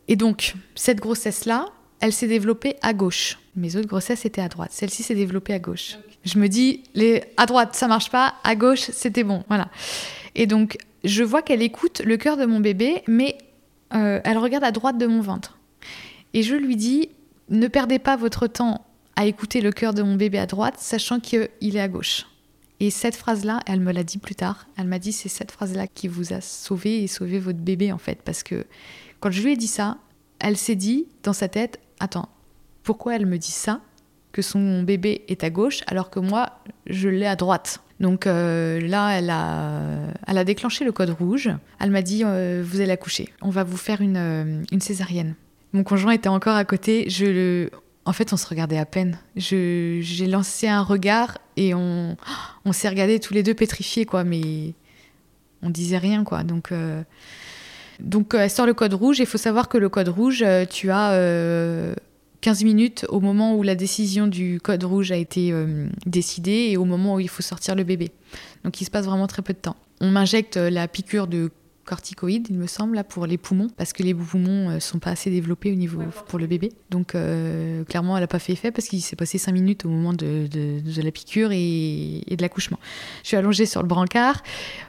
Et donc cette grossesse là, elle s'est développée à gauche. Mes autres grossesses étaient à droite. Celle-ci s'est développée à gauche. Je me dis, les... à droite, ça marche pas, à gauche, c'était bon. Voilà. Et donc, je vois qu'elle écoute le cœur de mon bébé, mais euh, elle regarde à droite de mon ventre. Et je lui dis, ne perdez pas votre temps à écouter le cœur de mon bébé à droite, sachant qu'il est à gauche. Et cette phrase-là, elle me l'a dit plus tard. Elle m'a dit, c'est cette phrase-là qui vous a sauvé et sauvé votre bébé, en fait. Parce que quand je lui ai dit ça, elle s'est dit dans sa tête, attends, pourquoi elle me dit ça? Que son bébé est à gauche alors que moi je l'ai à droite. Donc euh, là elle a, elle a déclenché le code rouge. Elle m'a dit euh, vous allez accoucher. On va vous faire une, euh, une césarienne mon conjoint était encore à côté. Je le en fait on se regardait à peine. J'ai lancé un regard et on, on s'est regardés tous les deux pétrifiés quoi. Mais on disait rien quoi. Donc donc elle sort le code rouge. Il faut savoir que le code rouge, tu as 15 minutes au moment où la décision du code rouge a été euh, décidée et au moment où il faut sortir le bébé. Donc il se passe vraiment très peu de temps. On m'injecte euh, la piqûre de corticoïdes, il me semble, là, pour les poumons, parce que les poumons ne sont pas assez développés au niveau pour le bébé. Donc, clairement, elle n'a pas fait effet parce qu'il s'est passé 5 minutes au moment de, de, la piqûre et, et de l'accouchement. Je suis allongée sur le brancard.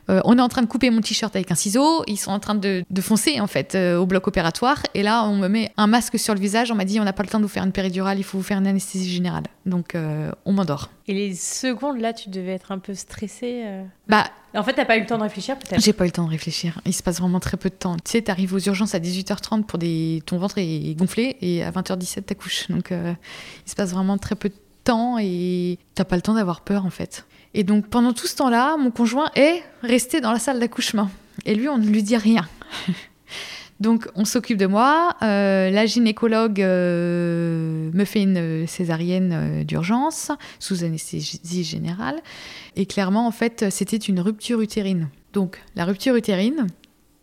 on est en train de couper mon t-shirt avec un ciseau. Ils sont en train de, de foncer, en fait, au bloc opératoire. Et là, on me met un masque sur le visage. On m'a dit, on n'a pas le temps de vous faire une péridurale, il faut vous faire une anesthésie générale. Donc, on m'endort. Et les secondes, là, tu devais être un peu stressée euh Bah. En fait, t'as pas eu le temps de réfléchir, peut-être? J'ai pas eu le temps de réfléchir. Il se passe vraiment très peu de temps. Tu sais, t'arrives aux urgences à 18h30 pour des. Ton ventre est gonflé et à 20h17, t'accouches. Donc, euh, il se passe vraiment très peu de temps et t'as pas le temps d'avoir peur, en fait. Et donc, pendant tout ce temps-là, mon conjoint est resté dans la salle d'accouchement. Et lui, on ne lui dit rien. [LAUGHS] Donc on s'occupe de moi. Euh, la gynécologue euh, me fait une césarienne euh, d'urgence sous anesthésie générale. Et clairement, en fait, c'était une rupture utérine. Donc la rupture utérine,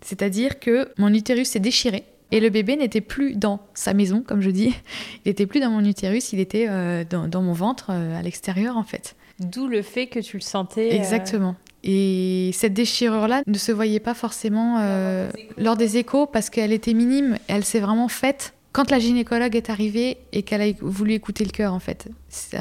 c'est-à-dire que mon utérus s'est déchiré. Et le bébé n'était plus dans sa maison, comme je dis. [LAUGHS] Il n'était plus dans mon utérus, il était dans, dans, mon ventre, à l'extérieur, en fait. D'où le fait que tu le sentais. Exactement. Et cette déchirure-là ne se voyait pas forcément euh, lors des échos parce qu'elle était minime. Elle s'est vraiment faite quand la gynécologue est arrivée et qu'elle a voulu écouter le cœur, en fait.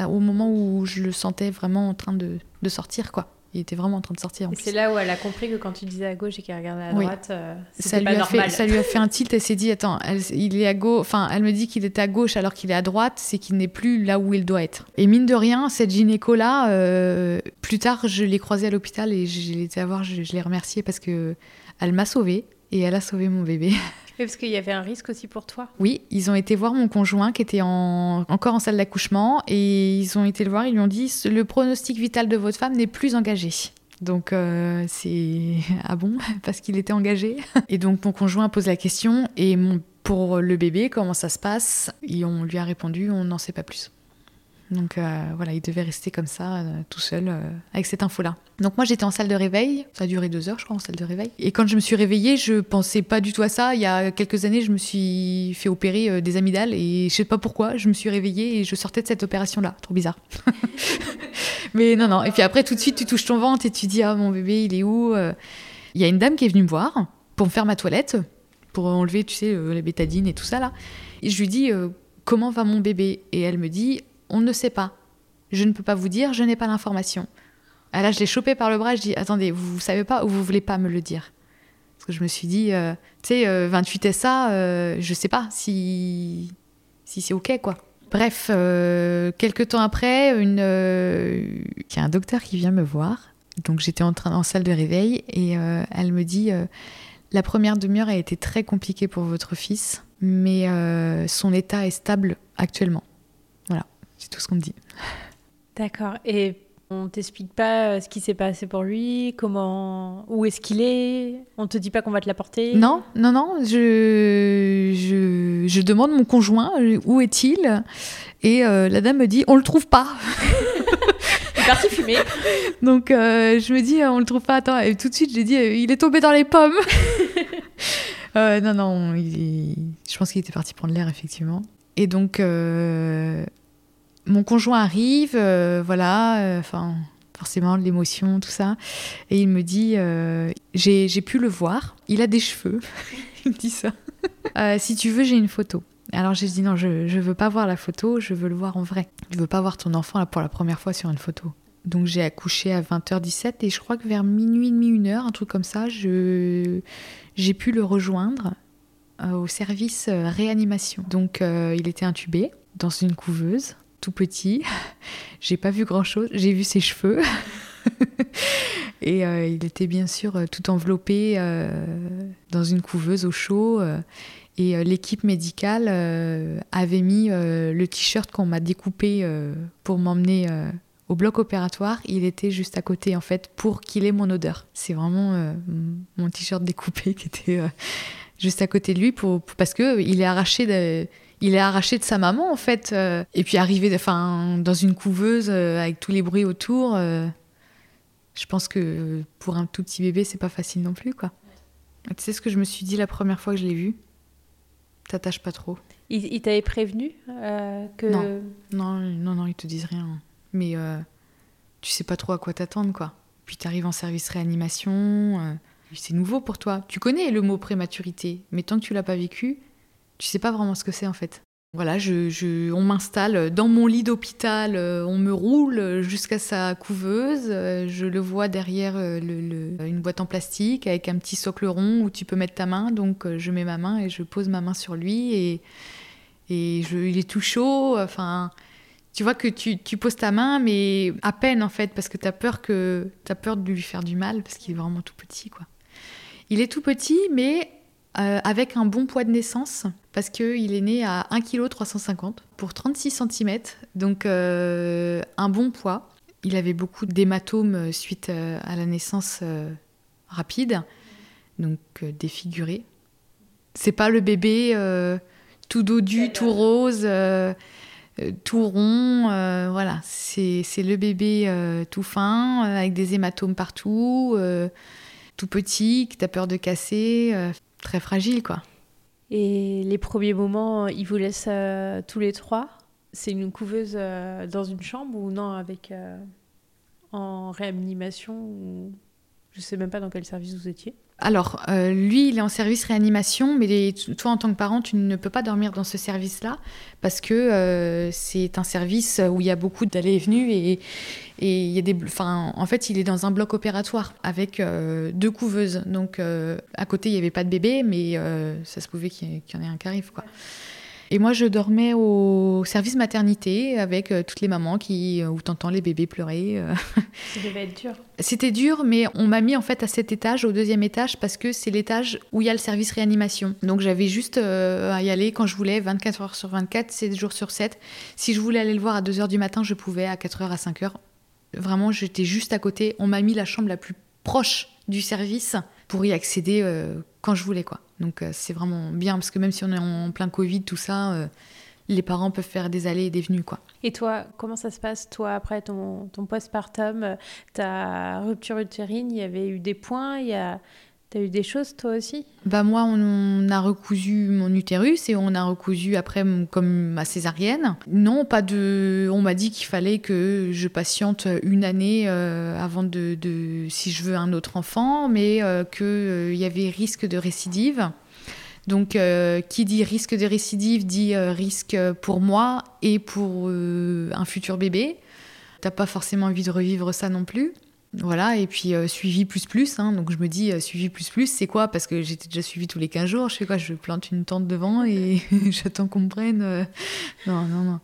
Au moment où je le sentais vraiment en train de, de sortir, quoi. Il était vraiment en train de sortir. c'est là où elle a compris que quand tu disais à gauche et qu'elle regardait à droite, euh, ça, lui pas a normal. Fait, ça lui a fait un [LAUGHS] tilt. Elle s'est dit attends, elle, il est à gauche. Enfin, elle me dit qu'il est à gauche alors qu'il est à droite. C'est qu'il n'est plus là où il doit être. Et mine de rien, cette gynéco là, euh, plus tard, je l'ai croisée à l'hôpital et je l'ai été à voir. Je, je l'ai remerciée parce que elle m'a sauvée et elle a sauvé mon bébé. [LAUGHS] parce qu'il y avait un risque aussi pour toi. Oui, ils ont été voir mon conjoint qui était encore en salle d'accouchement et ils ont été le voir, ils lui ont dit le pronostic vital de votre femme n'est plus engagé. Donc euh, c'est ah bon? [LAUGHS] Parce qu'il était engagé? [LAUGHS] Et donc mon conjoint pose la question et pour le bébé comment ça se passe? Et on lui a répondu on n'en sait pas plus. Donc euh, voilà, il devait rester comme ça, euh, tout seul, euh, avec cette info-là. Donc moi j'étais en salle de réveil, ça a duré deux heures je crois en salle de réveil. Et quand je me suis réveillée, je pensais pas du tout à ça. Il y a quelques années, je me suis fait opérer des amygdales et je sais pas pourquoi, je me suis réveillée et je sortais de cette opération-là. Trop bizarre. [LAUGHS] Mais non, non. Et puis après, tout de suite, tu touches ton ventre et tu dis, ah mon bébé, il est où Il y a une dame qui est venue me voir pour me faire ma toilette, pour enlever, tu sais, la bétadine et tout ça là. Et je lui dis, comment va mon bébé? Et elle me dit, on ne sait pas. Je ne peux pas vous dire, je n'ai pas l'information. Ah là, je l'ai chopé par le bras, je dis attendez, vous ne savez pas ou vous voulez pas me le dire? Parce que je me suis dit, euh, tu sais, 28 euh, SA, euh, je sais pas si, si c'est OK, quoi. Bref, quelques temps après, il y a un docteur qui vient me voir. Donc j'étais en, train, en salle de réveil et elle me dit La première demi-heure a été très compliquée pour votre fils, mais son état est stable actuellement. C'est tout ce qu'on me dit. D'accord. Et on t'explique pas euh, ce qui s'est passé pour lui, comment, où est-ce qu'il est? On te dit pas qu'on va te l'apporter? Non, non, non. Je, je, demande mon conjoint euh, où est-il? Et euh, la dame me dit on le trouve pas. [LAUGHS] il est parti fumer. [LAUGHS] Donc je me dis on le trouve pas. Attends et tout de suite j'ai dit il est tombé dans les pommes. [LAUGHS] non non, je pense qu'il était parti prendre l'air effectivement. Et donc mon conjoint arrive, euh, voilà, euh, enfin, forcément, l'émotion, tout ça. Et il me dit euh, j'ai pu le voir, il a des cheveux. [LAUGHS] il me dit ça. si tu veux, j'ai une photo. Alors j'ai dit non, je ne veux pas voir la photo, je veux le voir en vrai. Je veux pas voir ton enfant là, pour la première fois sur une photo. Donc j'ai accouché à 20h17 et je crois que vers minuit et demi, une heure, un truc comme ça, j'ai pu le rejoindre au service réanimation. Donc il était intubé dans une couveuse tout petit. [LAUGHS] J'ai pas vu grand chose. J'ai vu ses cheveux. [LAUGHS] et euh, il était bien sûr euh, tout enveloppé euh, dans une couveuse au chaud. et l'équipe médicale avait mis le t-shirt qu'on m'a découpé pour m'emmener au bloc opératoire. Il était juste à côté en fait pour qu'il ait mon odeur. C'est vraiment mon t-shirt découpé [LAUGHS] qui était juste à côté de lui pour, parce que il est arraché de il est arraché de sa maman en fait. Euh, et puis arrivé enfin, dans une couveuse euh, avec tous les bruits autour, euh, je pense que pour un tout petit bébé, c'est pas facile non plus. quoi. Tu sais ce que je me suis dit la première fois que je l'ai vu? T'attaches pas trop. Il, il t'avait prévenu que... Non. non, non, non, ils te disent rien. Mais tu sais pas trop à quoi t'attendre quoi. Puis t'arrives en service réanimation C'est nouveau pour toi. Tu connais le mot prématurité, mais tant que tu l'as pas vécu, tu sais pas vraiment ce que c'est en fait. Voilà, je, on m'installe dans mon lit d'hôpital, euh, on me roule jusqu'à sa couveuse. Euh, je le vois derrière euh, une boîte en plastique avec un petit socle rond où tu peux mettre ta main. Donc je mets ma main et je pose ma main sur lui et, et il est tout chaud. Enfin, tu vois que tu, poses ta main, mais à peine en fait, parce que tu as peur que peur de lui faire du mal parce qu'il est vraiment tout petit, quoi. Il est tout petit, mais euh, avec un bon poids de naissance, parce qu'il est né à 1 kg pour 36 cm, donc euh, un bon poids. Il avait beaucoup d'hématomes suite euh, à la naissance rapide, donc défiguré. C'est pas le bébé tout dodu, tout rose, tout rond, voilà. C'est le bébé tout fin, avec des hématomes partout, tout petit, qui t'as peur de casser très fragile, quoi. Et les premiers moments, ils vous laissent euh, tous les trois C'est une couveuse euh, dans une chambre ou non avec euh, en réanimation ou... Je sais même pas dans quel service vous étiez. Alors, euh, lui, il est en service réanimation, mais toi, en tant que parent, tu ne peux pas dormir dans ce service-là parce que euh, c'est un service où il y a beaucoup d'allées et venues et, il y a des, enfin, en fait, il est dans un bloc opératoire avec euh, deux couveuses. Donc, à côté, il n'y avait pas de bébé, mais ça se pouvait qu'il y, en ait un qui arrive, quoi. Et moi, je dormais au service maternité avec euh, toutes les mamans qui, euh, où t'entends les bébés pleurer. Euh. [LAUGHS] Ça devait être dur. C'était dur, mais on m'a mis en fait à cet étage, au deuxième étage, parce que c'est l'étage où il y a le service réanimation. Donc j'avais juste à y aller quand je voulais, 24 heures sur 24, 7 jours sur 7. Si je voulais aller le voir à 2 heures du matin, je pouvais, à 4 heures, à 5 heures. Vraiment, j'étais juste à côté. On m'a mis la chambre la plus proche du service pour y accéder quand je voulais, quoi. Donc euh, c'est vraiment bien parce que même si on est en plein Covid, tout ça, euh, les parents peuvent faire des allées et des venues. Quoi. Et toi, comment ça se passe, toi, après ton, ton postpartum, euh, ta rupture utérine, il y avait eu des points, il y a... T'as eu des choses toi aussi? Bah moi on a recousu mon utérus et on a recousu après comme ma césarienne. Non, pas de. On m'a dit qu'il fallait que je patiente une année euh, avant de, si je veux un autre enfant, mais euh, qu'il euh, y avait risque de récidive. Donc qui dit risque de récidive dit risque pour moi et pour un futur bébé. T'as pas forcément envie de revivre ça non plus. Voilà, et puis euh, suivi plus plus, hein. donc je me dis euh, suivi plus plus, c'est quoi? Parce que j'étais déjà suivi tous les 15 jours, je fais quoi? Je plante une tente devant et [LAUGHS] j'attends qu'on me prenne. Euh. Non, non, non.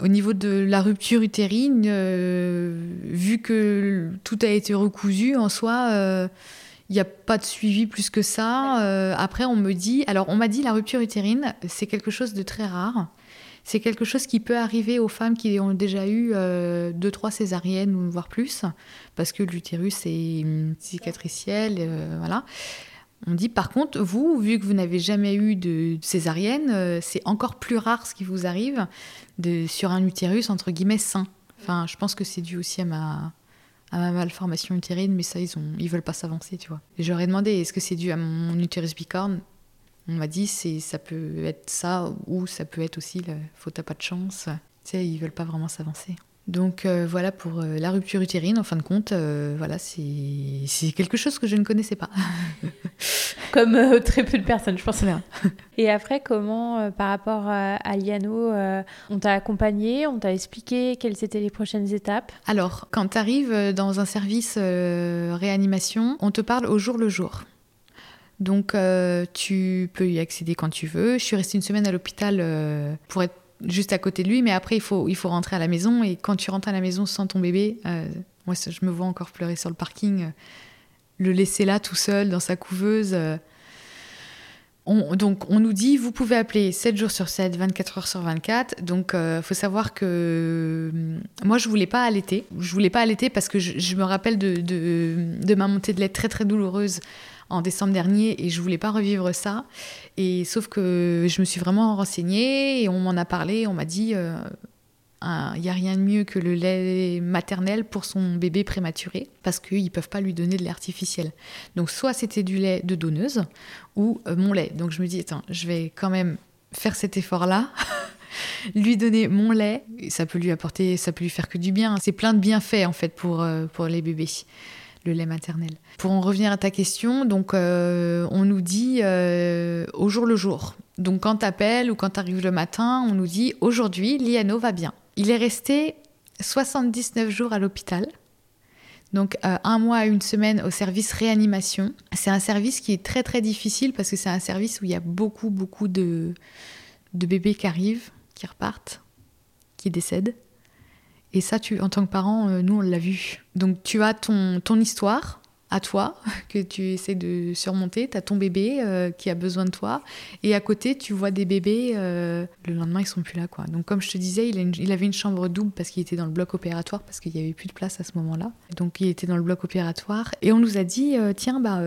Au niveau de la rupture utérine, vu que tout a été recousu en soi, il n'y a pas de suivi plus que ça. après, on me dit, alors on m'a dit la rupture utérine, c'est quelque chose de très rare. C'est quelque chose qui peut arriver aux femmes qui ont déjà eu euh, deux, trois césariennes voire plus, parce que l'utérus est cicatriciel, euh, voilà. On dit par contre, vous, vu que vous n'avez jamais eu de césarienne, euh, c'est encore plus rare ce qui vous arrive de, sur un utérus entre guillemets sain. Enfin, je pense que c'est dû aussi à ma, à ma malformation utérine, mais ça, ils ont, ils veulent pas s'avancer, tu vois. Et j'aurais demandé, est-ce que c'est dû à mon utérus bicorne? On m'a dit c'est ça peut être ça ou ça peut être aussi le faut t'as pas de chance. Tu sais, ils veulent pas vraiment s'avancer. Donc euh, voilà pour euh, la rupture utérine, en fin de compte, euh, voilà, c'est quelque chose que je ne connaissais pas. [LAUGHS] Comme très peu de personnes, je pense. Bien. Et après, comment, par rapport à, Liano, on t'a accompagné, on t'a expliqué quelles étaient les prochaines étapes? Alors, quand tu arrives dans un service réanimation, on te parle au jour le jour. Donc euh, tu peux y accéder quand tu veux. Je suis restée une semaine à l'hôpital euh, pour être juste à côté de lui, mais après il faut, il faut rentrer à la maison. Et quand tu rentres à la maison sans ton bébé, euh, moi je me vois encore pleurer sur le parking, le laisser là tout seul dans sa couveuse. On, donc on nous dit, vous pouvez appeler 7 jours sur 7, 24 heures sur 24. Donc il faut savoir que moi je voulais pas allaiter. Je voulais pas allaiter parce que je, me rappelle de, de, de ma montée de lait très très douloureuse en décembre dernier et je voulais pas revivre ça. Et sauf que je me suis vraiment renseignée et on m'en a parlé. On m'a dit il euh, n'y a rien de mieux que le lait maternel pour son bébé prématuré parce qu'ils ne peuvent pas lui donner de lait artificiel. Donc soit c'était du lait de donneuse ou euh, mon lait. Donc je me dis attends, je vais quand même faire cet effort-là. [LAUGHS] lui donner mon lait, ça peut lui apporter, ça peut lui faire que du bien. C'est plein de bienfaits en fait pour, euh, pour les bébés. Le lait maternel. Pour en revenir à ta question, donc on nous dit au jour le jour. Donc quand tu appelles ou quand tu arrives le matin, on nous dit aujourd'hui, Liano va bien. Il est resté 79 jours à l'hôpital. Donc un mois à une semaine au service réanimation. C'est un service qui est très très difficile parce que c'est un service où il y a beaucoup beaucoup de, de bébés qui arrivent, qui repartent, qui décèdent. Et ça, tu, en tant que parent, euh, nous, on l'a vu. Donc tu as ton, ton histoire, à toi [LAUGHS] que tu essaies de surmonter. Tu as ton bébé euh, qui a besoin de toi. Et à côté, tu vois des bébés, euh, le lendemain, ils sont plus là. quoi. Donc, comme je te disais, il, avait une chambre double parce qu'il était dans le bloc opératoire, parce qu'il n'y avait plus de place à ce moment-là. Donc, il était dans le bloc opératoire. Et on nous a dit tiens, bah.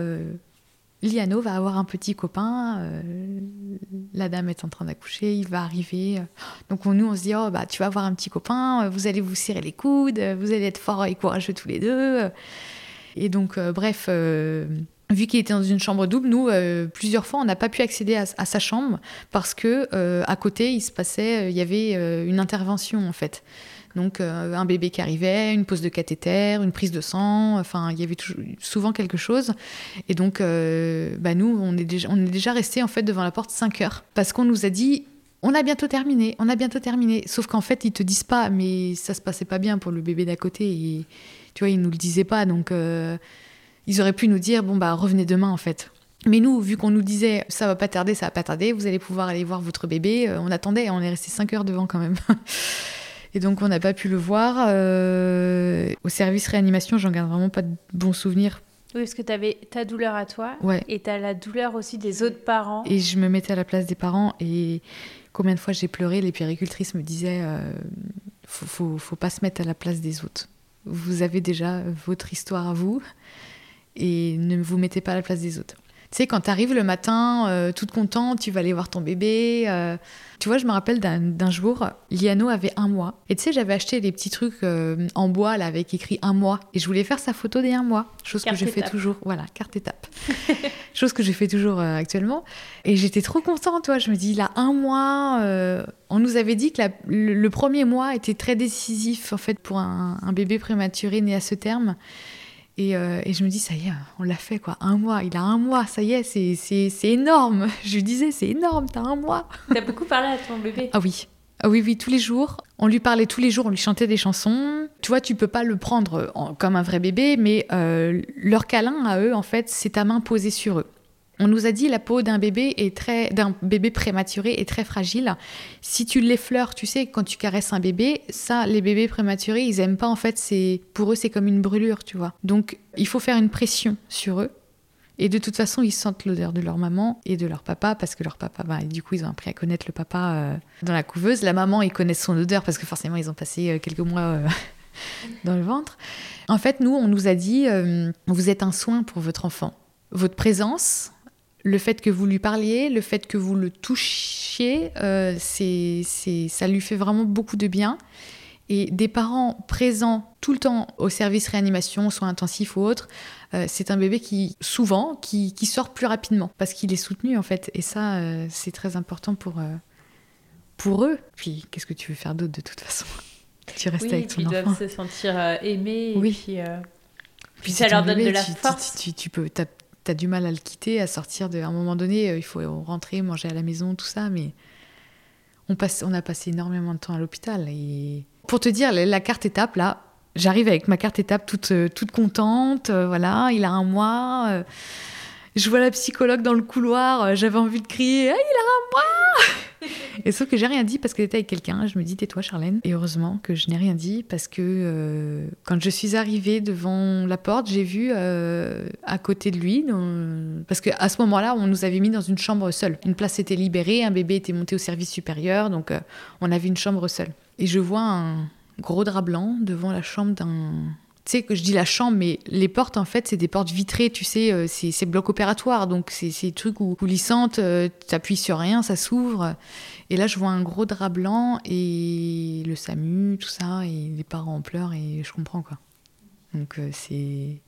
Liano va avoir un petit copain, la dame est en train d'accoucher, il va arriver. Donc nous, on se dit, oh, bah, tu vas avoir un petit copain, vous allez vous serrer les coudes, vous allez être forts et courageux tous les deux. Et donc, euh, bref, euh, vu qu'il était dans une chambre double, nous, euh, plusieurs fois, on n'a pas pu accéder à, sa chambre parce que à côté, il se passait, il y avait une intervention en fait. Donc un bébé qui arrivait, une pose de cathéter, une prise de sang, enfin il y avait souvent quelque chose. Et donc bah, nous, on est déjà, resté en fait devant la porte 5 heures parce qu'on nous a dit on a bientôt terminé, on a bientôt terminé. Sauf qu'en fait ils te disent pas, mais ça se passait pas bien pour le bébé d'à côté. Et tu vois, ils nous le disaient pas, donc euh, ils auraient pu nous dire bon bah revenez demain en fait. Mais nous, vu qu'on nous disait ça va pas tarder, ça va pas tarder, vous allez pouvoir aller voir votre bébé, euh, on attendait, on est resté 5 heures devant quand même. [LAUGHS] Et donc on n'a pas pu le voir. Euh, au service réanimation, j'en garde vraiment pas de bons souvenirs. Oui, parce que tu avais ta douleur à toi ouais. et tu as la douleur aussi des autres parents. Et je me mettais à la place des parents et combien de fois j'ai pleuré, les péricultrices me disaient faut, faut, faut, pas se mettre à la place des autres vous avez déjà votre histoire à vous et ne vous mettez pas à la place des autres. Tu sais, quand tu arrives le matin, euh, toute contente, tu vas aller voir ton bébé. Euh. Tu vois, je me rappelle d'un jour, Liano avait un mois. Et tu sais, j'avais acheté des petits trucs euh, en bois là, avec écrit un mois. Et je voulais faire sa photo des un mois. Chose que je fais toujours. Voilà, carte étape. [LAUGHS] chose que je fais toujours actuellement. Et j'étais trop contente, toi. Je me dis, il a un mois. on nous avait dit que le, premier mois était très décisif, en fait, pour un, un bébé prématuré né à ce terme. Euh, et, je me dis, ça y est, on l'a fait, quoi. Un mois, il a un mois, ça y est, c'est énorme. [LAUGHS] Je lui disais, c'est énorme, t'as un mois. T'as beaucoup parlé à ton bébé Ah oui. Ah oui, oui, tous les jours. On lui parlait tous les jours, on lui chantait des chansons. Tu vois, tu peux pas le prendre comme un vrai bébé, mais euh, leur câlin à eux, en fait, c'est ta main posée sur eux. On nous a dit la peau d'un bébé est très d'un bébé prématuré est très fragile. Si tu l'effleures, tu sais, quand tu caresses un bébé, ça, les bébés prématurés, ils aiment pas. En fait, c'est pour eux, c'est comme une brûlure, tu vois. Donc, il faut faire une pression sur eux. Et de toute façon, ils sentent l'odeur de leur maman et de leur papa parce que leur papa, bah, du coup, ils ont appris à connaître le papa euh, dans la couveuse. La maman, ils connaissent son odeur parce que forcément, ils ont passé euh, quelques mois euh, [LAUGHS] dans le ventre. En fait, nous, on nous a dit, vous êtes un soin pour votre enfant. Votre présence, le fait que vous lui parliez, le fait que vous le touchiez, euh, c'est, ça lui fait vraiment beaucoup de bien. Et des parents présents tout le temps au service réanimation, soit intensif ou autre, euh, c'est un bébé qui, souvent, qui, sort plus rapidement parce qu'il est soutenu en fait. Et ça, euh, c'est très important pour, pour eux. Puis, qu'est-ce que tu veux faire d'autre de toute façon? [LAUGHS] Tu restes avec ton enfant. Ils doivent se sentir aimés. Oui. Et puis, ça leur donne de la force. Tu, tu, peux, tu as du mal à le quitter, à sortir de. À un moment donné, euh, il faut rentrer, manger à la maison, tout ça, mais on, a passé énormément de temps à l'hôpital. Et pour te dire, la carte étape, là, j'arrive avec ma carte étape toute, euh, contente, euh, voilà, il a un mois. je vois la psychologue dans le couloir, j'avais envie de crier ah, il a un mois et sauf que j'ai rien dit parce qu'elle était avec quelqu'un. Je me dis tais-toi Charlène. Et heureusement que je n'ai rien dit parce que euh, quand je suis arrivée devant la porte, j'ai vu euh, à côté de lui, parce qu'à ce moment-là, on nous avait mis dans une chambre seule. Une place était libérée, un bébé était monté au service supérieur, donc euh, on avait une chambre seule. Et je vois un gros drap blanc devant la chambre d'un tu sais que je dis la chambre, mais les portes en fait c'est des portes vitrées, tu sais, euh, c'est bloc opératoire, donc c'est des trucs où coulissantes, euh, tu appuies sur rien, ça s'ouvre. Et là je vois un gros drap blanc et le SAMU, tout ça, et les parents en pleurs et je comprends quoi. Donc euh, c'est,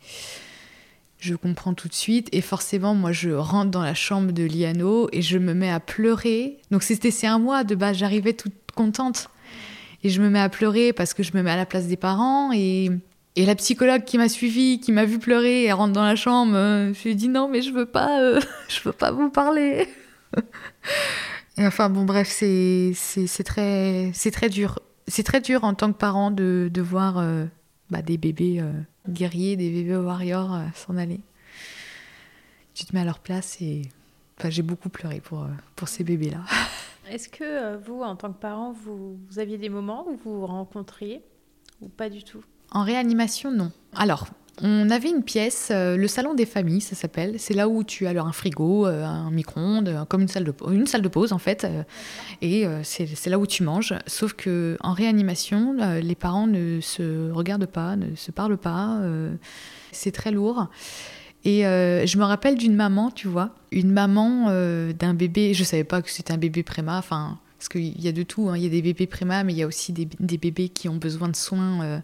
je comprends tout de suite et forcément moi je rentre dans la chambre de Liano et je me mets à pleurer. Donc c'était c'est un mois de base, j'arrivais toute contente et je me mets à pleurer parce que je me mets à la place des parents et Et la psychologue qui m'a suivie, qui m'a vu pleurer, elle rentre dans la chambre. je lui ai dit non, mais je veux pas, [LAUGHS] je veux pas vous parler. [LAUGHS] et enfin bon, bref, c'est très très dur. C'est très dur en tant que parent de, de voir bah, des bébés guerriers, des bébés warriors s'en aller. Tu te mets à leur place et enfin, j'ai beaucoup pleuré pour pour ces bébés là. [LAUGHS] Est-ce que euh, vous, en tant que parent, vous, aviez des moments où vous vous rencontriez ou pas du tout? En réanimation, non. Alors, on avait une pièce, euh, le salon des familles, ça s'appelle. C'est là où tu as un frigo, euh, un micro-ondes, comme une salle, de, une salle de pause en fait. et c'est là où tu manges. Sauf que en réanimation, les parents ne se regardent pas, ne se parlent pas. c'est très lourd. Et euh, je me rappelle d'une maman, tu vois, une maman euh, d'un bébé, je savais pas que c'était un bébé préma, enfin, parce qu'il y a de tout, hein. il y a des bébés préma, mais il y a aussi des, bébés qui ont besoin de soins euh,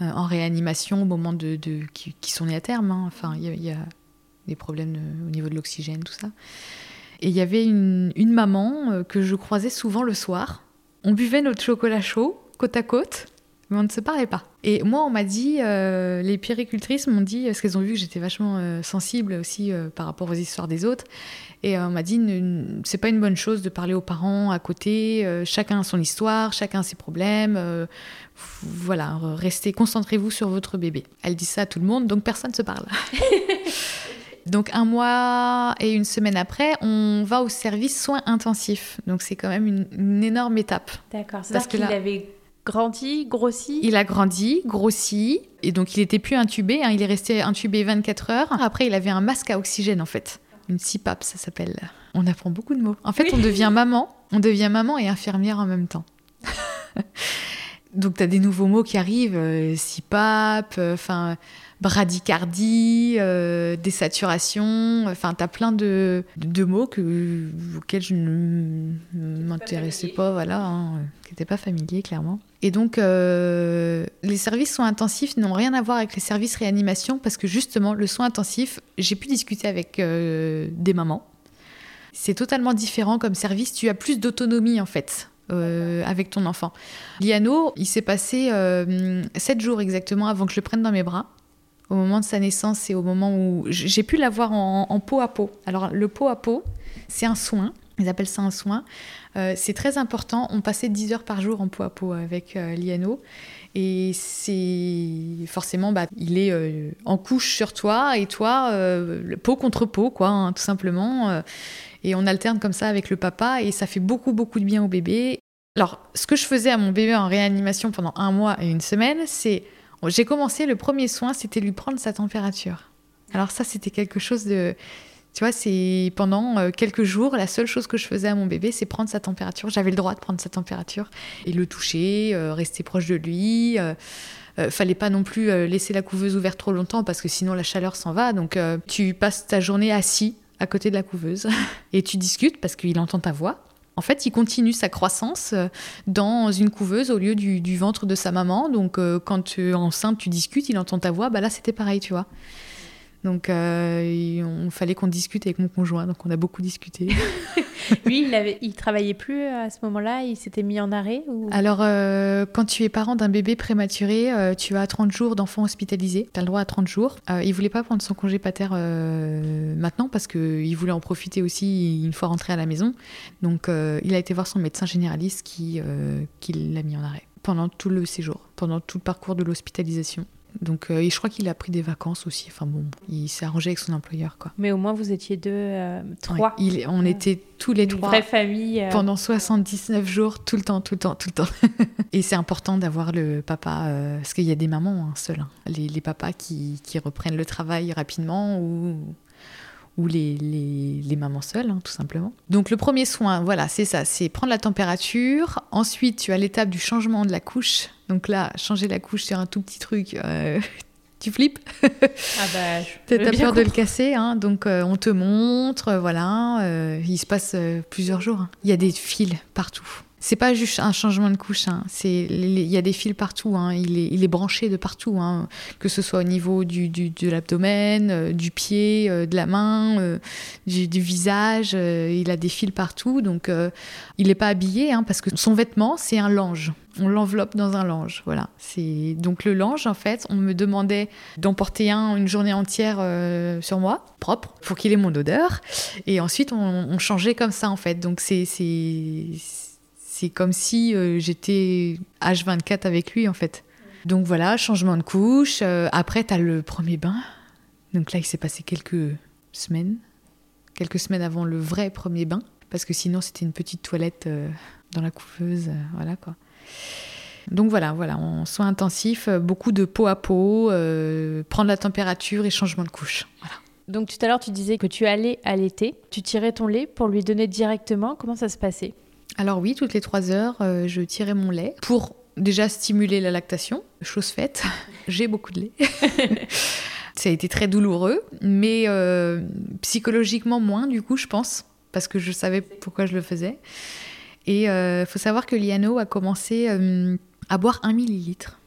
en réanimation au moment de, qui, sont nés à terme, hein. enfin, il y, a, des problèmes au niveau de l'oxygène, tout ça. Et il y avait une, une maman que je croisais souvent le soir. On buvait notre chocolat chaud, côte à côte, mais on ne se parlait pas. Et moi, on m'a dit, euh, les péricultrices m'ont dit, parce qu'elles ont vu que j'étais vachement euh, sensible aussi euh, par rapport aux histoires des autres, et on m'a dit, c'est pas une bonne chose de parler aux parents à côté, chacun a son histoire, chacun a ses problèmes, voilà, restez, concentrez-vous sur votre bébé. Elle dit ça à tout le monde, donc personne ne se parle. [LAUGHS] Donc un mois et une semaine après, on va au service soins intensifs. Donc c'est quand même une, énorme étape. D'accord. Parce qu'il avait grandi, grossi Il a grandi, grossi, et donc il était plus intubé, hein, il est resté intubé 24 heures. Après, il avait un masque à oxygène en fait, une CPAP ça s'appelle. On apprend beaucoup de mots. En fait, on devient maman, on devient maman et infirmière en même temps. [LAUGHS] donc tu as des nouveaux mots qui arrivent, euh, CPAP, euh, enfin bradycardie, euh, désaturation. Enfin, tu as plein de, de, mots que, auxquels je ne m'intéressais pas, voilà, hein, qui n'étaient pas familiers, clairement. Et donc, euh, les services soins intensifs n'ont rien à voir avec les services réanimation parce que justement, le soin intensif, j'ai pu discuter avec euh, des mamans. C'est totalement différent comme service. Tu as plus d'autonomie en fait. Euh, avec ton enfant. Liano, il s'est passé sept jours exactement avant que je le prenne dans mes bras au moment de sa naissance et au moment où j'ai pu l'avoir en, en peau à peau. Alors le peau à peau, c'est un soin, ils appellent ça un soin. Euh, c'est très important, on passait 10 heures par jour en peau à peau avec euh, Liano. Et c'est forcément, bah, il est euh, en couche sur toi et toi, peau contre peau, quoi, hein, tout simplement. et on alterne comme ça avec le papa et ça fait beaucoup, beaucoup de bien au bébé. Alors, ce que je faisais à mon bébé en réanimation pendant un mois et une semaine, c'est j'ai commencé, le premier soin, c'était lui prendre sa température. Alors ça, c'était quelque chose de... Tu vois, c'est pendant euh, quelques jours, la seule chose que je faisais à mon bébé, c'est prendre sa température. J'avais le droit de prendre sa température et le toucher, euh, rester proche de lui. Euh, fallait pas non plus laisser la couveuse ouverte trop longtemps parce que sinon la chaleur s'en va. Donc tu passes ta journée assis à côté de la couveuse [LAUGHS] et tu discutes parce qu'il entend ta voix. En fait, il continue sa croissance euh, dans une couveuse au lieu du, ventre de sa maman. Donc, euh, quand tu es enceinte, tu discutes, il entend ta voix. Bah là, c'était pareil, tu vois. Donc, euh, il, fallait qu'on discute avec mon conjoint. Donc, on a beaucoup discuté. [LAUGHS] Lui, il, avait, il travaillait plus à ce moment-là Il s'était mis en arrêt Alors, euh, quand tu es parent d'un bébé prématuré, euh, tu as 30 jours d'enfant hospitalisé. Tu as le droit à 30 jours. il voulait pas prendre son congé pater maintenant parce qu'il voulait en profiter aussi une fois rentré à la maison. Donc, il a été voir son médecin généraliste qui, qui l'a mis en arrêt pendant tout le séjour, pendant tout le parcours de l'hospitalisation. Donc, euh, et je crois qu'il a pris des vacances aussi. Enfin bon, il s'est arrangé avec son employeur, quoi. Mais au moins, vous étiez deux, euh, trois. il, on était tous les Une trois. Vraie famille. Euh. Pendant 79 jours, tout le temps, tout le temps, tout le temps. [LAUGHS] et c'est important d'avoir le papa, parce qu'il y a des mamans hein, seules, hein. les, les, papas qui, qui, reprennent le travail rapidement ou ou les, les, mamans seules, hein, tout simplement. Donc le premier soin, voilà, c'est ça, c'est prendre la température. Ensuite, tu as l'étape du changement de la couche. Donc là, changer la couche sur un tout petit truc, euh, [LAUGHS] tu flippes. [LAUGHS] ah bah, T'as peur de le casser, hein, donc euh, on te montre, voilà. Euh, il se passe plusieurs jours. Hein. Il y a des fils partout. C'est pas juste un changement de couche, hein. c'est il y a des fils partout, hein. il, est, il est branché de partout, hein. que ce soit au niveau du, du de l'abdomen, euh, du pied, euh, de la main, euh, du, visage, il a des fils partout, donc il n'est pas habillé parce que son vêtement c'est un lange. On l'enveloppe dans un lange, voilà. C'est donc le lange en fait. On me demandait d'emporter un une journée entière sur moi, propre, pour qu'il ait mon odeur, et ensuite on, on changeait comme ça en fait. Donc c'est comme si euh, j'étais H24 avec lui en fait. Donc voilà, changement de couche. Euh, après, tu as le premier bain. Donc là, il s'est passé quelques semaines. Quelques semaines avant le vrai premier bain. Parce que sinon, c'était une petite toilette euh, dans la couveuse. voilà quoi. Donc voilà, voilà, en soins intensifs, beaucoup de peau à peau, prendre la température et changement de couche. Donc tout à l'heure, tu disais que tu allais allaiter. Tu tirais ton lait pour lui donner directement. Comment ça se passait? Alors oui, toutes les trois heures, euh, je tirais mon lait pour déjà stimuler la lactation, chose faite. [LAUGHS] J'ai beaucoup de lait. [LAUGHS] ça a été très douloureux, mais euh, psychologiquement moins du coup, je pense, parce que je savais pourquoi je le faisais. Et il euh, faut savoir que Liano a commencé à boire un millilitre.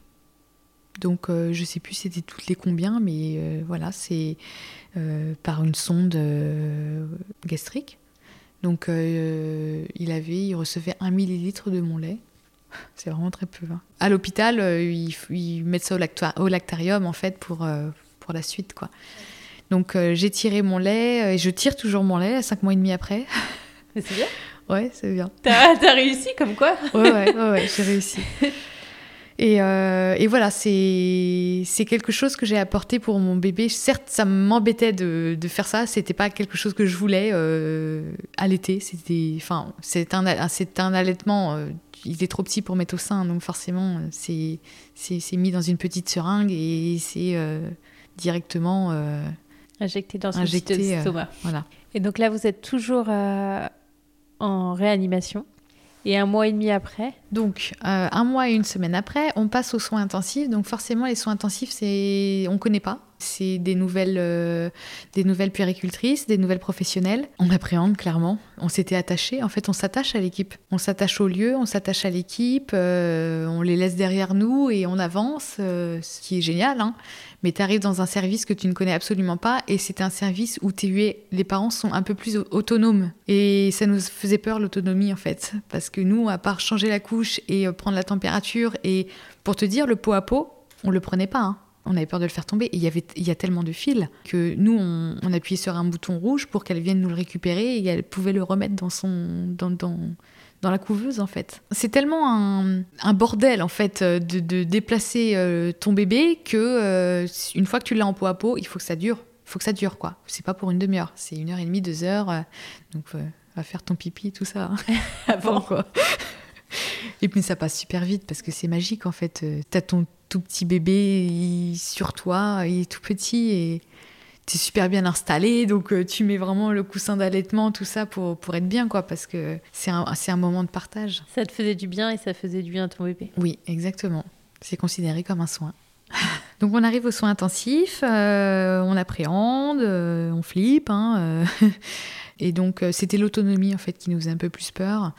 Donc je sais plus c'était toutes les combien, mais voilà, c'est par une sonde gastrique. Donc euh, il avait, il recevait un millilitre de mon lait. [LAUGHS] C'est vraiment très peu. Hein. À l'hôpital, euh, ils, mettent ça au, lactarium en fait pour, euh, pour la suite quoi. Donc j'ai tiré mon lait et je tire toujours mon lait à 5 mois et demi après. C'est bien [LAUGHS] Ouais, c'est bien. T'as as réussi comme quoi? Ouais, ouais, ouais, ouais j'ai réussi. [LAUGHS] Euh, et, voilà, c'est quelque chose que j'ai apporté pour mon bébé. Certes, ça m'embêtait de, de, faire ça. C'était pas quelque chose que je voulais euh, allaiter. C'était, enfin, c'est un, un allaitement. Euh, il est trop petit pour mettre au sein, donc forcément, c'est mis dans une petite seringue et c'est directement injecté dans une injecté, voilà. Et donc là, vous êtes toujours en réanimation. Et un mois et demi après Donc, euh, un mois et une semaine après, on passe aux soins intensifs. Donc, forcément, les soins intensifs, c'est on connaît pas. C'est des nouvelles, euh, des nouvelles puéricultrices, des nouvelles professionnelles. On appréhende clairement. On s'était attaché. En fait, on s'attache à l'équipe. On s'attache au lieu, on s'attache à l'équipe. Euh, on les laisse derrière nous et on avance, ce qui est génial. Hein mais tu arrives dans un service que tu ne connais absolument pas et c'est un service où es, les parents sont un peu plus autonomes. Et ça nous faisait peur l'autonomie en fait, parce que nous, à part changer la couche et euh, prendre la température, et pour te dire, le pot à pot, on le prenait pas. Hein. On avait peur de le faire tomber. Et il y avait, il y a tellement de fils que nous, on, appuyait sur un bouton rouge pour qu'elle vienne nous le récupérer et elle pouvait le remettre dans son, dans, dans, dans la couveuse en fait. C'est tellement un, bordel en fait euh, de, déplacer euh, ton bébé que euh, une fois que tu l'as en peau à peau, il faut que ça dure. Il faut que ça dure quoi. C'est pas pour une demi-heure, c'est une heure et demie, deux heures. donc va faire ton pipi, tout ça. Hein. [LAUGHS] Avant quoi. Et puis ça passe super vite parce que c'est magique en fait. T'as ton tout petit bébé sur toi, il est tout petit et c'est super bien installé, donc euh, tu mets vraiment le coussin d'allaitement, tout ça pour, pour être bien, quoi, parce que c'est un, un moment de partage. Ça te faisait du bien et ça faisait du bien à ton bébé. Oui, exactement. C'est considéré comme un soin. [LAUGHS] donc on arrive aux soins intensifs, euh, on appréhende, euh, on flippe, hein, [LAUGHS] et donc c'était l'autonomie en fait qui nous faisait un peu plus peur.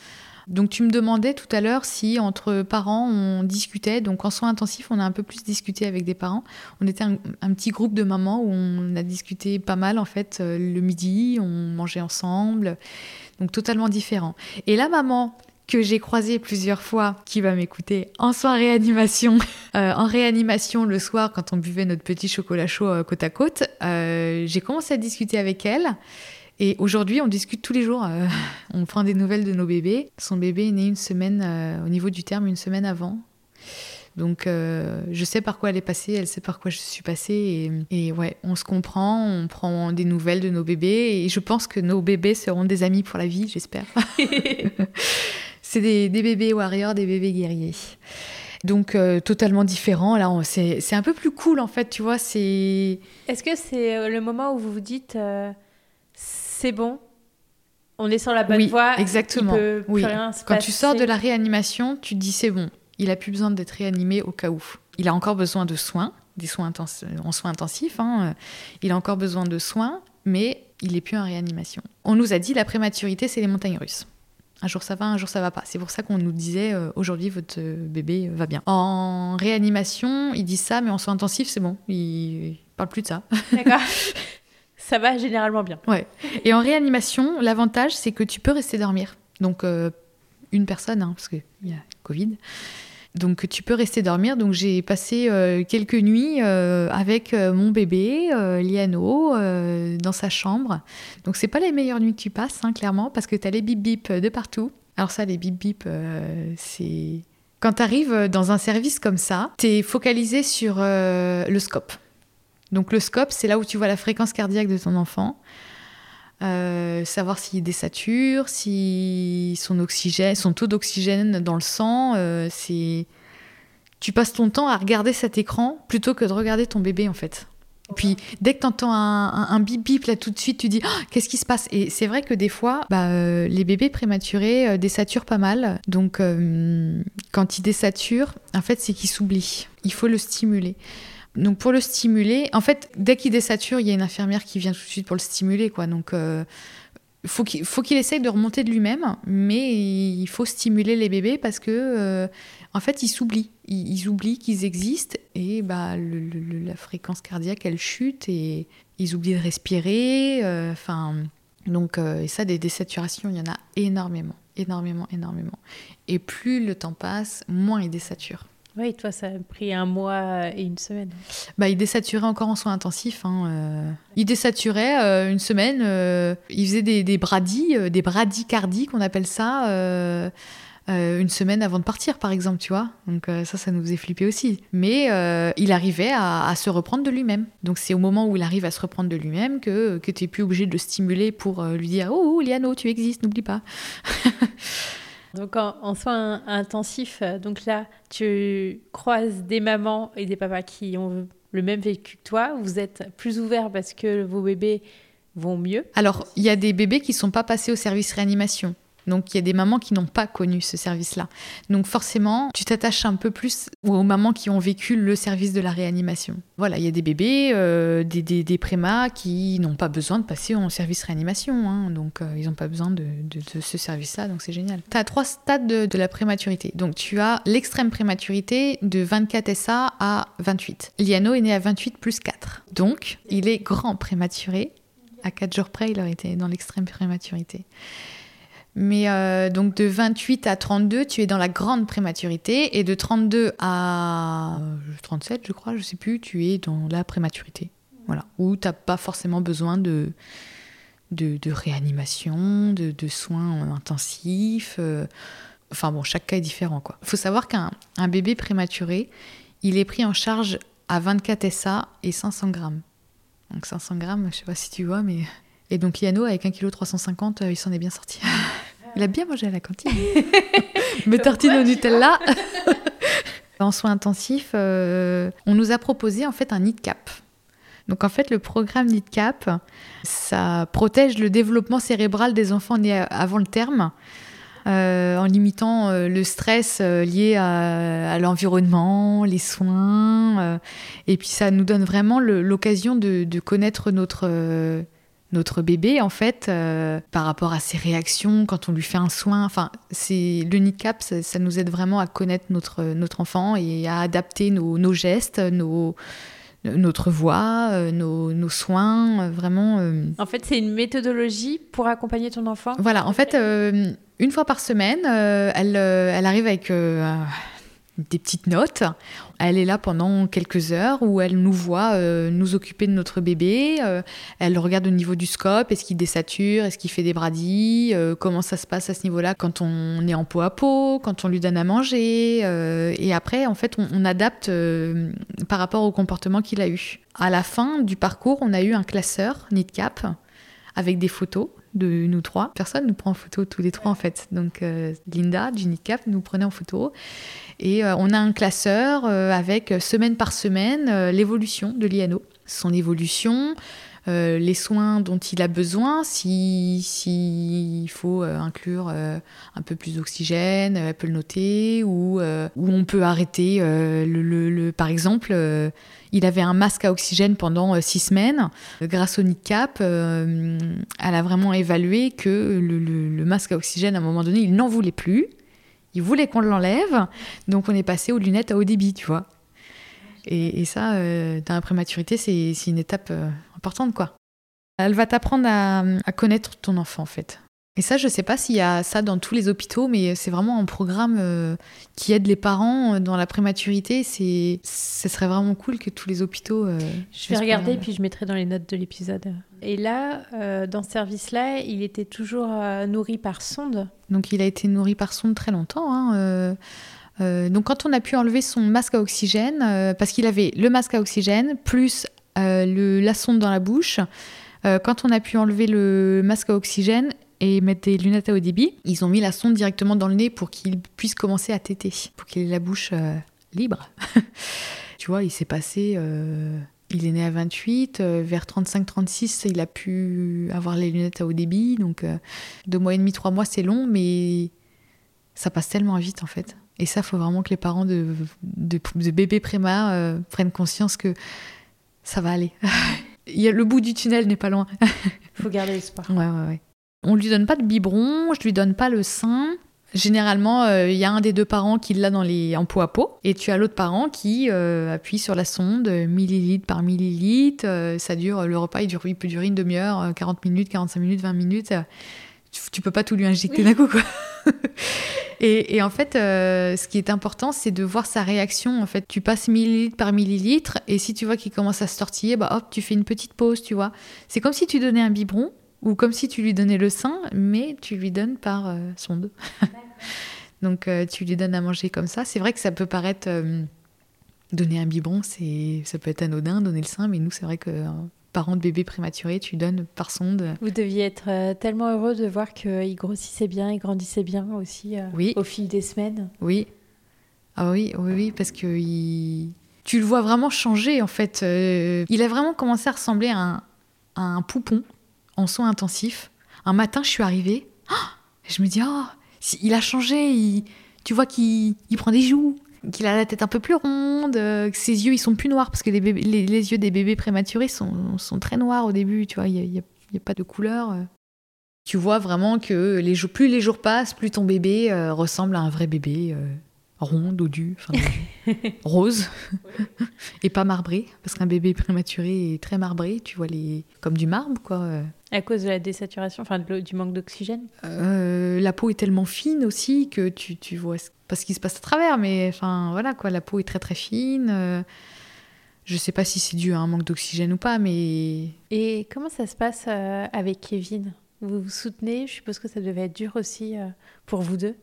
Donc tu me demandais tout à l'heure si entre parents on discutait. Donc en soins intensifs, on a un peu plus discuté avec des parents. On était un, petit groupe de mamans où on a discuté pas mal en fait euh, le midi, on mangeait ensemble. Donc totalement différent. Et la maman que j'ai croisée plusieurs fois, qui va m'écouter en soins réanimation, [LAUGHS] euh, en réanimation le soir quand on buvait notre petit chocolat chaud euh, côte à côte, j'ai commencé à discuter avec elle. Et aujourd'hui, on discute tous les jours. Euh, on prend des nouvelles de nos bébés. Son bébé est né une semaine, euh, au niveau du terme, une semaine avant. Donc, euh, je sais par quoi elle est passée, elle sait par quoi je suis passée. Et, et, ouais, on se comprend, on prend des nouvelles de nos bébés. Et je pense que nos bébés seront des amis pour la vie, j'espère. [LAUGHS] c'est des, des, bébés warriors, des bébés guerriers. Donc, totalement différent. Là, c'est un peu plus cool, en fait, tu vois. Est-ce que c'est le moment où vous vous dites c'est bon, on est sur la bonne oui, voie. Exactement. oui. Quand tu sors de la réanimation, tu te dis c'est bon, il a plus besoin d'être réanimé au cas où. Il a encore besoin de soins, des soins en soins intensifs. Hein. Il a encore besoin de soins, mais il n'est plus en réanimation. On nous a dit la prématurité, c'est les montagnes russes. Un jour ça va, un jour ça va pas. C'est pour ça qu'on nous disait aujourd'hui votre bébé va bien. En réanimation, ils disent ça, mais en soins intensifs, c'est bon. Ils parlent plus de ça. D'accord. [LAUGHS] ça va généralement bien. Ouais. Et en réanimation, l'avantage, c'est que tu peux rester dormir. Donc, une personne, hein, parce qu'il y a Covid. Donc tu peux rester dormir. Donc j'ai passé euh, quelques nuits euh, avec euh, mon bébé, Liano, dans sa chambre. Donc c'est pas les meilleures nuits que tu passes, hein, clairement, parce que tu as les bip bip de partout. Alors ça, les bip bip, c'est... Quand tu arrives dans un service comme ça, tu es focalisé sur le scope. Donc le scope, c'est là où tu vois la fréquence cardiaque de ton enfant. Euh, savoir s'il désature, si son taux d'oxygène dans le sang, euh, tu passes ton temps à regarder cet écran plutôt que de regarder ton bébé en fait. Puis dès que tu entends un, bip bip là tout de suite, tu dis oh, qu'est-ce qui se passe? Et c'est vrai que des fois, bah, euh, les bébés prématurés désaturent pas mal. Donc quand ils désaturent, en fait c'est qu'ils s'oublient. Il faut le stimuler. Donc pour le stimuler, en fait, dès qu'il désature, il y a une infirmière qui vient tout de suite pour le stimuler, quoi. Donc euh, faut qu'il faut essaye de remonter de lui-même, mais il faut stimuler les bébés parce que euh, en fait ils s'oublient, ils, oublient qu'ils existent et bah la fréquence cardiaque elle chute et ils oublient de respirer. Euh, enfin donc et ça des désaturations il y en a énormément, énormément, énormément. Et plus le temps passe, moins ils désaturent. Oui, toi, ça a pris un mois et une semaine. Bah, il désaturait encore en soins intensifs. Hein, euh. Il désaturait euh, une semaine. Euh, il faisait des, des bradis, des bradycardies qu'on appelle ça, une semaine avant de partir, par exemple, tu vois. Donc ça, ça nous faisait flipper aussi. Mais il arrivait à, se reprendre de lui-même. Donc c'est au moment où il arrive à se reprendre de lui-même que, que tu n'es plus obligé de le stimuler pour lui dire « Oh, Liano, tu existes, n'oublie pas [LAUGHS] ». Donc en, soins intensifs, euh, donc là, tu croises des mamans et des papas qui ont le même vécu que toi. Vous êtes plus ouverts parce que vos bébés vont mieux. Alors, il y a des bébés qui ne sont pas passés au service réanimation. Donc il y a des mamans qui n'ont pas connu ce service-là. Donc forcément, tu t'attaches un peu plus aux mamans qui ont vécu le service de la réanimation. Voilà, il y a des bébés, euh, des, des, prémas qui n'ont pas besoin de passer en service réanimation. Hein. donc euh, ils n'ont pas besoin de, ce service-là, donc c'est génial. Tu as trois stades de, la prématurité. Donc tu as l'extrême prématurité de 24 SA à 28. Liano est né à 28 plus 4. Donc il est grand prématuré. À 4 jours près, il aurait été dans l'extrême prématurité. Mais euh, donc de 28 à 32, tu es dans la grande prématurité. Et de 32 à 37, je crois, je sais plus, tu es dans la prématurité. Voilà. Où tu n'as pas forcément besoin de, de, réanimation, de, soins intensifs. Euh. Enfin bon, chaque cas est différent. Il faut savoir qu'un bébé prématuré, il est pris en charge à 24 SA et 500 grammes. Donc 500 grammes, je sais pas si tu vois, mais... Et donc Liano, avec 1 kg 350, il s'en est bien sorti. [LAUGHS] Il a bien mangé à la cantine. [LAUGHS] Mes tartines au Nutella. [LAUGHS] en soins intensifs, euh, on nous a proposé en fait un NITCAP. Donc en fait, le programme NITCAP, ça protège le développement cérébral des enfants nés avant le terme. Euh, en limitant euh, le stress lié à, l'environnement, les soins. et puis ça nous donne vraiment l'occasion de, de, connaître notre, notre bébé en fait euh, par rapport à ses réactions quand on lui fait un soin enfin c'est le NICAP ça, ça, nous aide vraiment à connaître notre notre enfant et à adapter nos, nos gestes nos notre voix, euh, nos, nos, soins, euh, vraiment. En fait, c'est une méthodologie pour accompagner ton enfant? Voilà, en fait, une fois par semaine, elle, elle arrive avec des petites notes. Elle est là pendant quelques heures où elle nous voit euh, nous occuper de notre bébé. Euh, elle regarde au niveau du scope, est-ce qu'il désature, est-ce qu'il fait des bradis, euh, comment ça se passe à ce niveau-là quand on est en peau à peau, quand on lui donne à manger. et après, en fait, on, adapte par rapport au comportement qu'il a eu. À la fin du parcours, on a eu un classeur NITCAP avec des photos de nous trois. Personne nous prend en photo tous les trois en fait. Donc Linda du NITCAP nous prenait en photo. Et euh, on a un classeur euh, avec euh, semaine par semaine l'évolution de l'INO. Son évolution, les soins dont il a besoin, s'il si, faut inclure un peu plus d'oxygène, elle peut le noter, ou, ou on peut arrêter, par exemple, il avait un masque à oxygène pendant six semaines. Grâce au NICAP, elle a vraiment évalué que le masque à oxygène, à un moment donné, il n'en voulait plus. Il voulait qu'on l'enlève, donc on est passé aux lunettes à haut débit, tu vois. Et, ça, euh, dans la prématurité, c'est une étape euh, importante, quoi. Elle va t'apprendre à, connaître ton enfant, en fait. Et ça, je sais pas s'il y a ça dans tous les hôpitaux, mais c'est vraiment un programme euh, qui aide les parents dans la prématurité. C'est, ce serait vraiment cool que tous les hôpitaux. je vais regarder, puis je mettrai dans les notes de l'épisode. Et là, dans ce service-là, il était toujours nourri par sonde. Donc, il a été nourri par sonde très longtemps. Hein, euh, donc quand on a pu enlever son masque à oxygène, euh, parce qu'il avait le masque à oxygène plus euh, le, la sonde dans la bouche, quand on a pu enlever le masque à oxygène et mettre des lunettes à haut débit, ils ont mis la sonde directement dans le nez pour qu'il puisse commencer à téter, pour qu'il ait la bouche libre. [LAUGHS] tu vois, il s'est passé... Il est né à 28, vers 35-36, il a pu avoir les lunettes à haut débit. Donc, deux mois et demi, trois mois, c'est long, mais ça passe tellement vite en fait. Et ça, il faut vraiment que les parents de, de, bébés préma euh, prennent conscience que ça va aller. [LAUGHS] Il y a, le bout du tunnel n'est pas loin. Il [LAUGHS] faut garder l'espoir. Ouais, ouais, ouais. On lui donne pas de biberon, je lui donne pas le sein. Généralement, euh, il y a un des deux parents qui l'a dans les en pot à pot, et tu as l'autre parent qui euh, appuie sur la sonde, millilitre par millilitre. ça dure, le repas il, dure, il peut durer une demi-heure, 40 minutes, 45 minutes, 20 minutes. Tu, tu peux pas tout lui injecter d'un coup, quoi. [LAUGHS] Et, en fait, euh, ce qui est important, c'est de voir sa réaction. En fait, tu passes millilitre par millilitre, et si tu vois qu'il commence à se tortiller, bah hop, tu fais une petite pause, tu vois. C'est comme si tu donnais un biberon, ou comme si tu lui donnais le sein, mais tu lui donnes par euh, sonde. [LAUGHS] Donc, euh, tu lui donnes à manger comme ça. C'est vrai que ça peut paraître donner un biberon, c'est ça peut être anodin, donner le sein, mais nous, c'est vrai que parents de bébés prématurés, tu donnes par sonde. Vous deviez être euh, tellement heureux de voir qu'il grossissait bien, il grandissait bien aussi euh, oui. au fil des semaines. Oui. Ah oui, oui, oui, parce que tu le vois vraiment changer en fait. Euh, il a vraiment commencé à ressembler à un, poupon en soins intensifs. Un matin, je suis arrivée, ah je me dis, oh, il a changé, tu vois qu'il prend des joues, qu'il a la tête un peu plus ronde, euh, que ses yeux ils sont plus noirs parce que les, yeux des bébés prématurés sont, sont, très noirs au début, tu vois, il n'y a, pas de couleur. Euh. Tu vois vraiment que les plus les jours passent, plus ton bébé euh, ressemble à un vrai bébé rond, dodu, [LAUGHS] rose, et pas marbré, parce qu'un bébé prématuré est très marbré, tu vois, les... comme du marbre, quoi. À cause de la désaturation, enfin du manque d'oxygène La peau est tellement fine aussi que tu, tu vois pas ce qui se passe à travers, mais enfin voilà quoi, la peau est très très fine. Euh, je sais pas si c'est dû à un manque d'oxygène ou pas, mais. Et comment ça se passe euh, avec Kevin? Vous vous soutenez? Je suppose que ça devait être dur aussi euh, pour vous deux.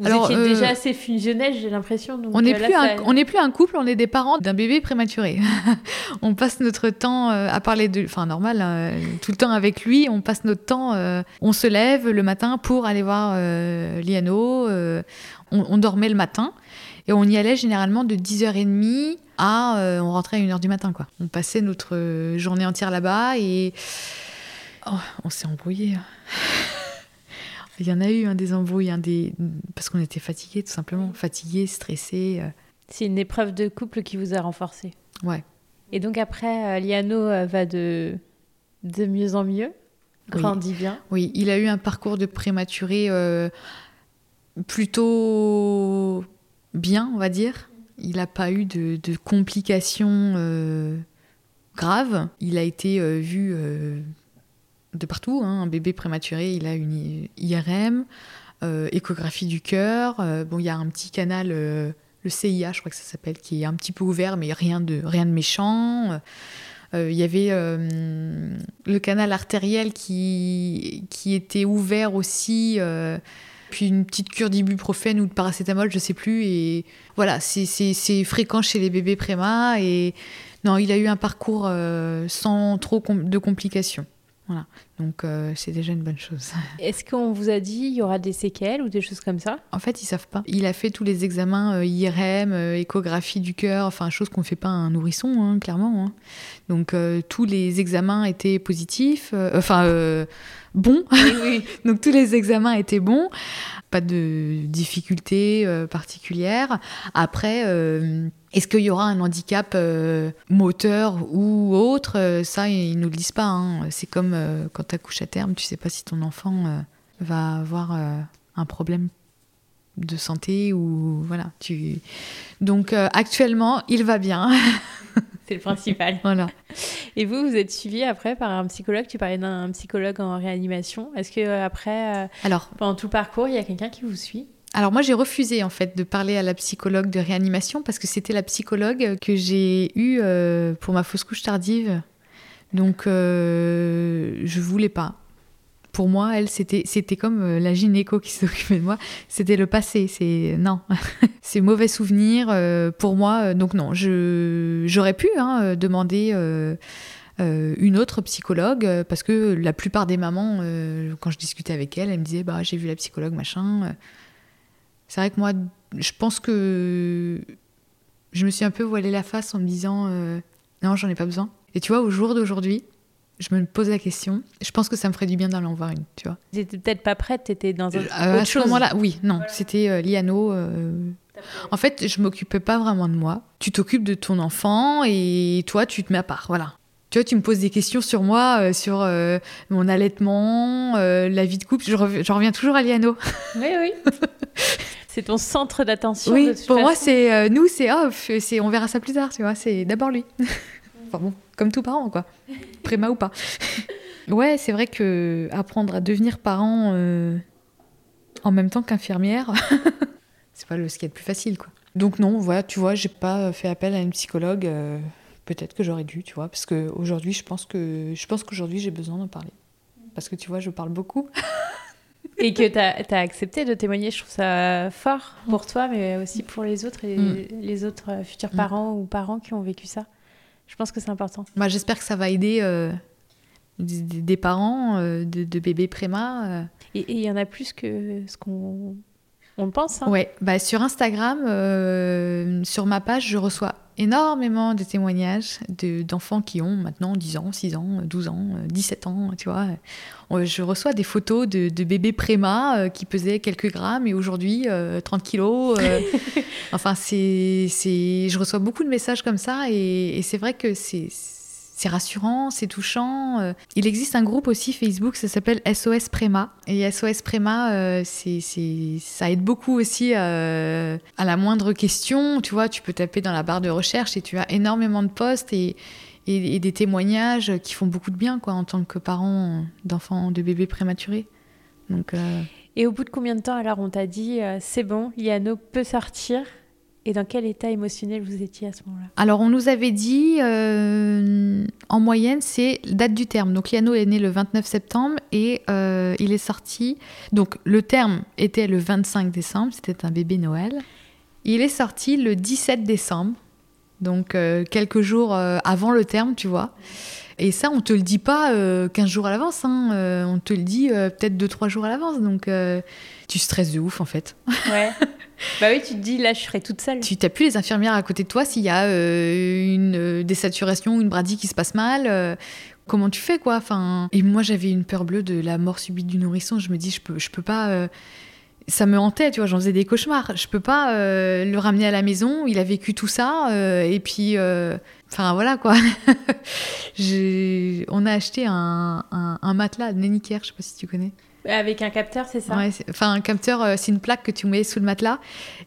Vous Alors, étiez déjà assez fusionnels, j'ai l'impression. On n'est plus, un, plus un couple, on est des parents d'un bébé prématuré. [LAUGHS] on passe notre temps à parler de... Enfin, normal, hein, tout le temps avec lui, on passe notre temps... on se lève le matin pour aller voir Liano on, dormait le matin et on y allait généralement de 10h30 à euh, on rentrait à 1h du matin quoi. On passait notre journée entière là-bas et oh, on s'est embrouillé. [LAUGHS] Hein. Il y en a eu un des embrouilles, un des parce qu'on était fatigués tout simplement, fatigués, stressés. Euh. C'est une épreuve de couple qui vous a renforcé. Ouais. Et donc après, euh, Liano va de de mieux en mieux, grandit bien. Oui, il a eu un parcours de prématuré plutôt bien, on va dire. Il n'a pas eu de, complications euh, graves. Il a été euh, vu euh, de partout. Hein. Un bébé prématuré, il a une IRM, échographie du cœur. bon, il y a un petit canal, le CIA, je crois que ça s'appelle, qui est un petit peu ouvert, mais rien de, rien de méchant. Il y avait le canal artériel qui, qui était ouvert aussi puis une petite cure d'ibuprofène ou de paracétamol, je sais plus. Et voilà, c'est fréquent chez les bébés préma. Et non, il a eu un parcours euh, sans trop de complications. Voilà. Donc euh, c'est déjà une bonne chose. [LAUGHS] Est-ce qu'on vous a dit il y aura des séquelles ou des choses comme ça? En fait, ils savent pas. Il a fait tous les examens euh, IRM, euh, échographie du cœur, enfin chose qu'on ne fait pas à un nourrisson, hein, clairement. Hein. Donc tous les examens étaient positifs, enfin bons. Oui, [LAUGHS] Donc tous les examens étaient bons. Pas de difficultés particulières. Après est-ce qu'il y aura un handicap euh, moteur ou autre? Euh, Ça, ils ne nous le disent pas. Hein. C'est comme euh, quand tu accouches à terme, tu sais pas si ton enfant va avoir un problème de santé ou voilà. Tu... Donc actuellement, il va bien. [LAUGHS] C'est le principal. voilà. Et vous, vous êtes suivi après par un psychologue? Tu parlais d'un psychologue en réanimation. Est-ce que après, Alors, pendant tout le parcours, il y a quelqu'un qui vous suit? Alors moi j'ai refusé en fait de parler à la psychologue de réanimation parce que c'était la psychologue que j'ai eue euh, pour ma fausse couche tardive. Donc euh, je voulais pas. Pour moi, elle c'était c'était comme euh, la gynéco qui [LAUGHS] s'occupait de moi. C'était le passé. C'est non, [LAUGHS] c'est mauvais souvenir pour moi. Donc non, je j'aurais pu hein, demander. une autre psychologue parce que la plupart des mamans, quand je discutais avec elles, elles me disaient bah j'ai vu la psychologue machin. C'est vrai que moi, je pense que je me suis un peu voilé la face en me disant euh, non, j'en ai pas besoin. Et tu vois, au jour d'aujourd'hui, je me pose la question. Je pense que ça me ferait du bien d'aller en voir une, tu vois. T'étais peut-être pas prête, t'étais dans un euh, À ce moment-là, oui, non, c'était euh, Liano. En fait, je m'occupais pas vraiment de moi. Tu t'occupes de ton enfant et toi, tu te mets à part, voilà. Tu vois, tu me poses des questions sur moi, sur mon allaitement, la vie de couple. Je, reviens toujours à Liano. [LAUGHS] Oui, oui. c'est ton centre d'attention. Oui, pour moi, c'est euh, nous, c'est off, c'est on verra ça plus tard, tu vois. C'est d'abord lui. enfin bon, comme tout parent, quoi. Préma ou pas. [LAUGHS] ouais, c'est vrai que apprendre à devenir parent euh, en même temps qu'infirmière, [LAUGHS] c'est pas le ce qui est le plus facile, quoi. Donc non, voilà, tu vois, j'ai pas fait appel à une psychologue. Euh, peut-être que j'aurais dû, tu vois, parce que aujourd'hui, je pense que je pense qu'aujourd'hui, j'ai besoin d'en parler. Parce que tu vois, je parle beaucoup. [LAUGHS] et que tu as, accepté de témoigner, je trouve ça fort pour toi, mais aussi pour les autres et mm. les autres euh, futurs mm. parents ou parents qui ont vécu ça. Je pense que c'est important. Bah, J'espère que ça va aider euh, des, parents euh, de, bébés préma. Et il y en a plus que ce qu'on on pense. Hein. Ouais, bah, sur Instagram, sur ma page, je reçois énormément de témoignages d'enfants qui ont maintenant 10 ans, 6 ans, 12 ans, 17 ans, tu vois. Je reçois des photos de, bébés préma euh, qui pesaient quelques grammes et aujourd'hui 30 euh, kilos. Euh. [LAUGHS] enfin, c'est, je reçois beaucoup de messages comme ça et c'est vrai que c'est c'est rassurant, c'est touchant. Euh. Il existe un groupe aussi Facebook, ça s'appelle SOS Préma. Et SOS Préma, euh, ça aide beaucoup aussi euh, à la moindre question. Tu vois, tu peux taper dans la barre de recherche et tu as énormément de posts et, et, des témoignages qui font beaucoup de bien quoi, en tant que parent d'enfants, de bébés prématurés. Donc, Et au bout de combien de temps alors on t'a dit c'est bon, Liano peut sortir? Et dans quel état émotionnel vous étiez à ce moment-là? Alors, on nous avait dit, euh, en moyenne, c'est date du terme. Donc, Liano est né le 29 septembre et euh, il est sorti. Donc, le terme était le 25 décembre, c'était un bébé Noël. Il est sorti le 17 décembre, donc euh, quelques jours avant le terme, tu vois. Et ça, on te le dit pas 15 jours à l'avance, hein. on te le dit peut-être 2-3 jours à l'avance. Donc, tu stresses de ouf, en fait. Ouais. [LAUGHS] Bah oui, tu te dis, là, je serai toute seule. Tu n'as plus les infirmières à côté de toi s'il y a euh, une euh, désaturation, une bradie qui se passe mal. Euh, comment tu fais, quoi? Enfin, Et moi, j'avais une peur bleue de la mort subite du nourrisson. Je me dis, je peux, je peux pas ça me hantait, tu vois, j'en faisais des cauchemars. Je peux pas le ramener à la maison, il a vécu tout ça, et puis, enfin voilà quoi. [LAUGHS] on a acheté un, un, un matelas de je sais pas si tu connais. Avec un capteur, c'est ça Enfin, un capteur, euh, c'est une plaque que tu mets sous le matelas.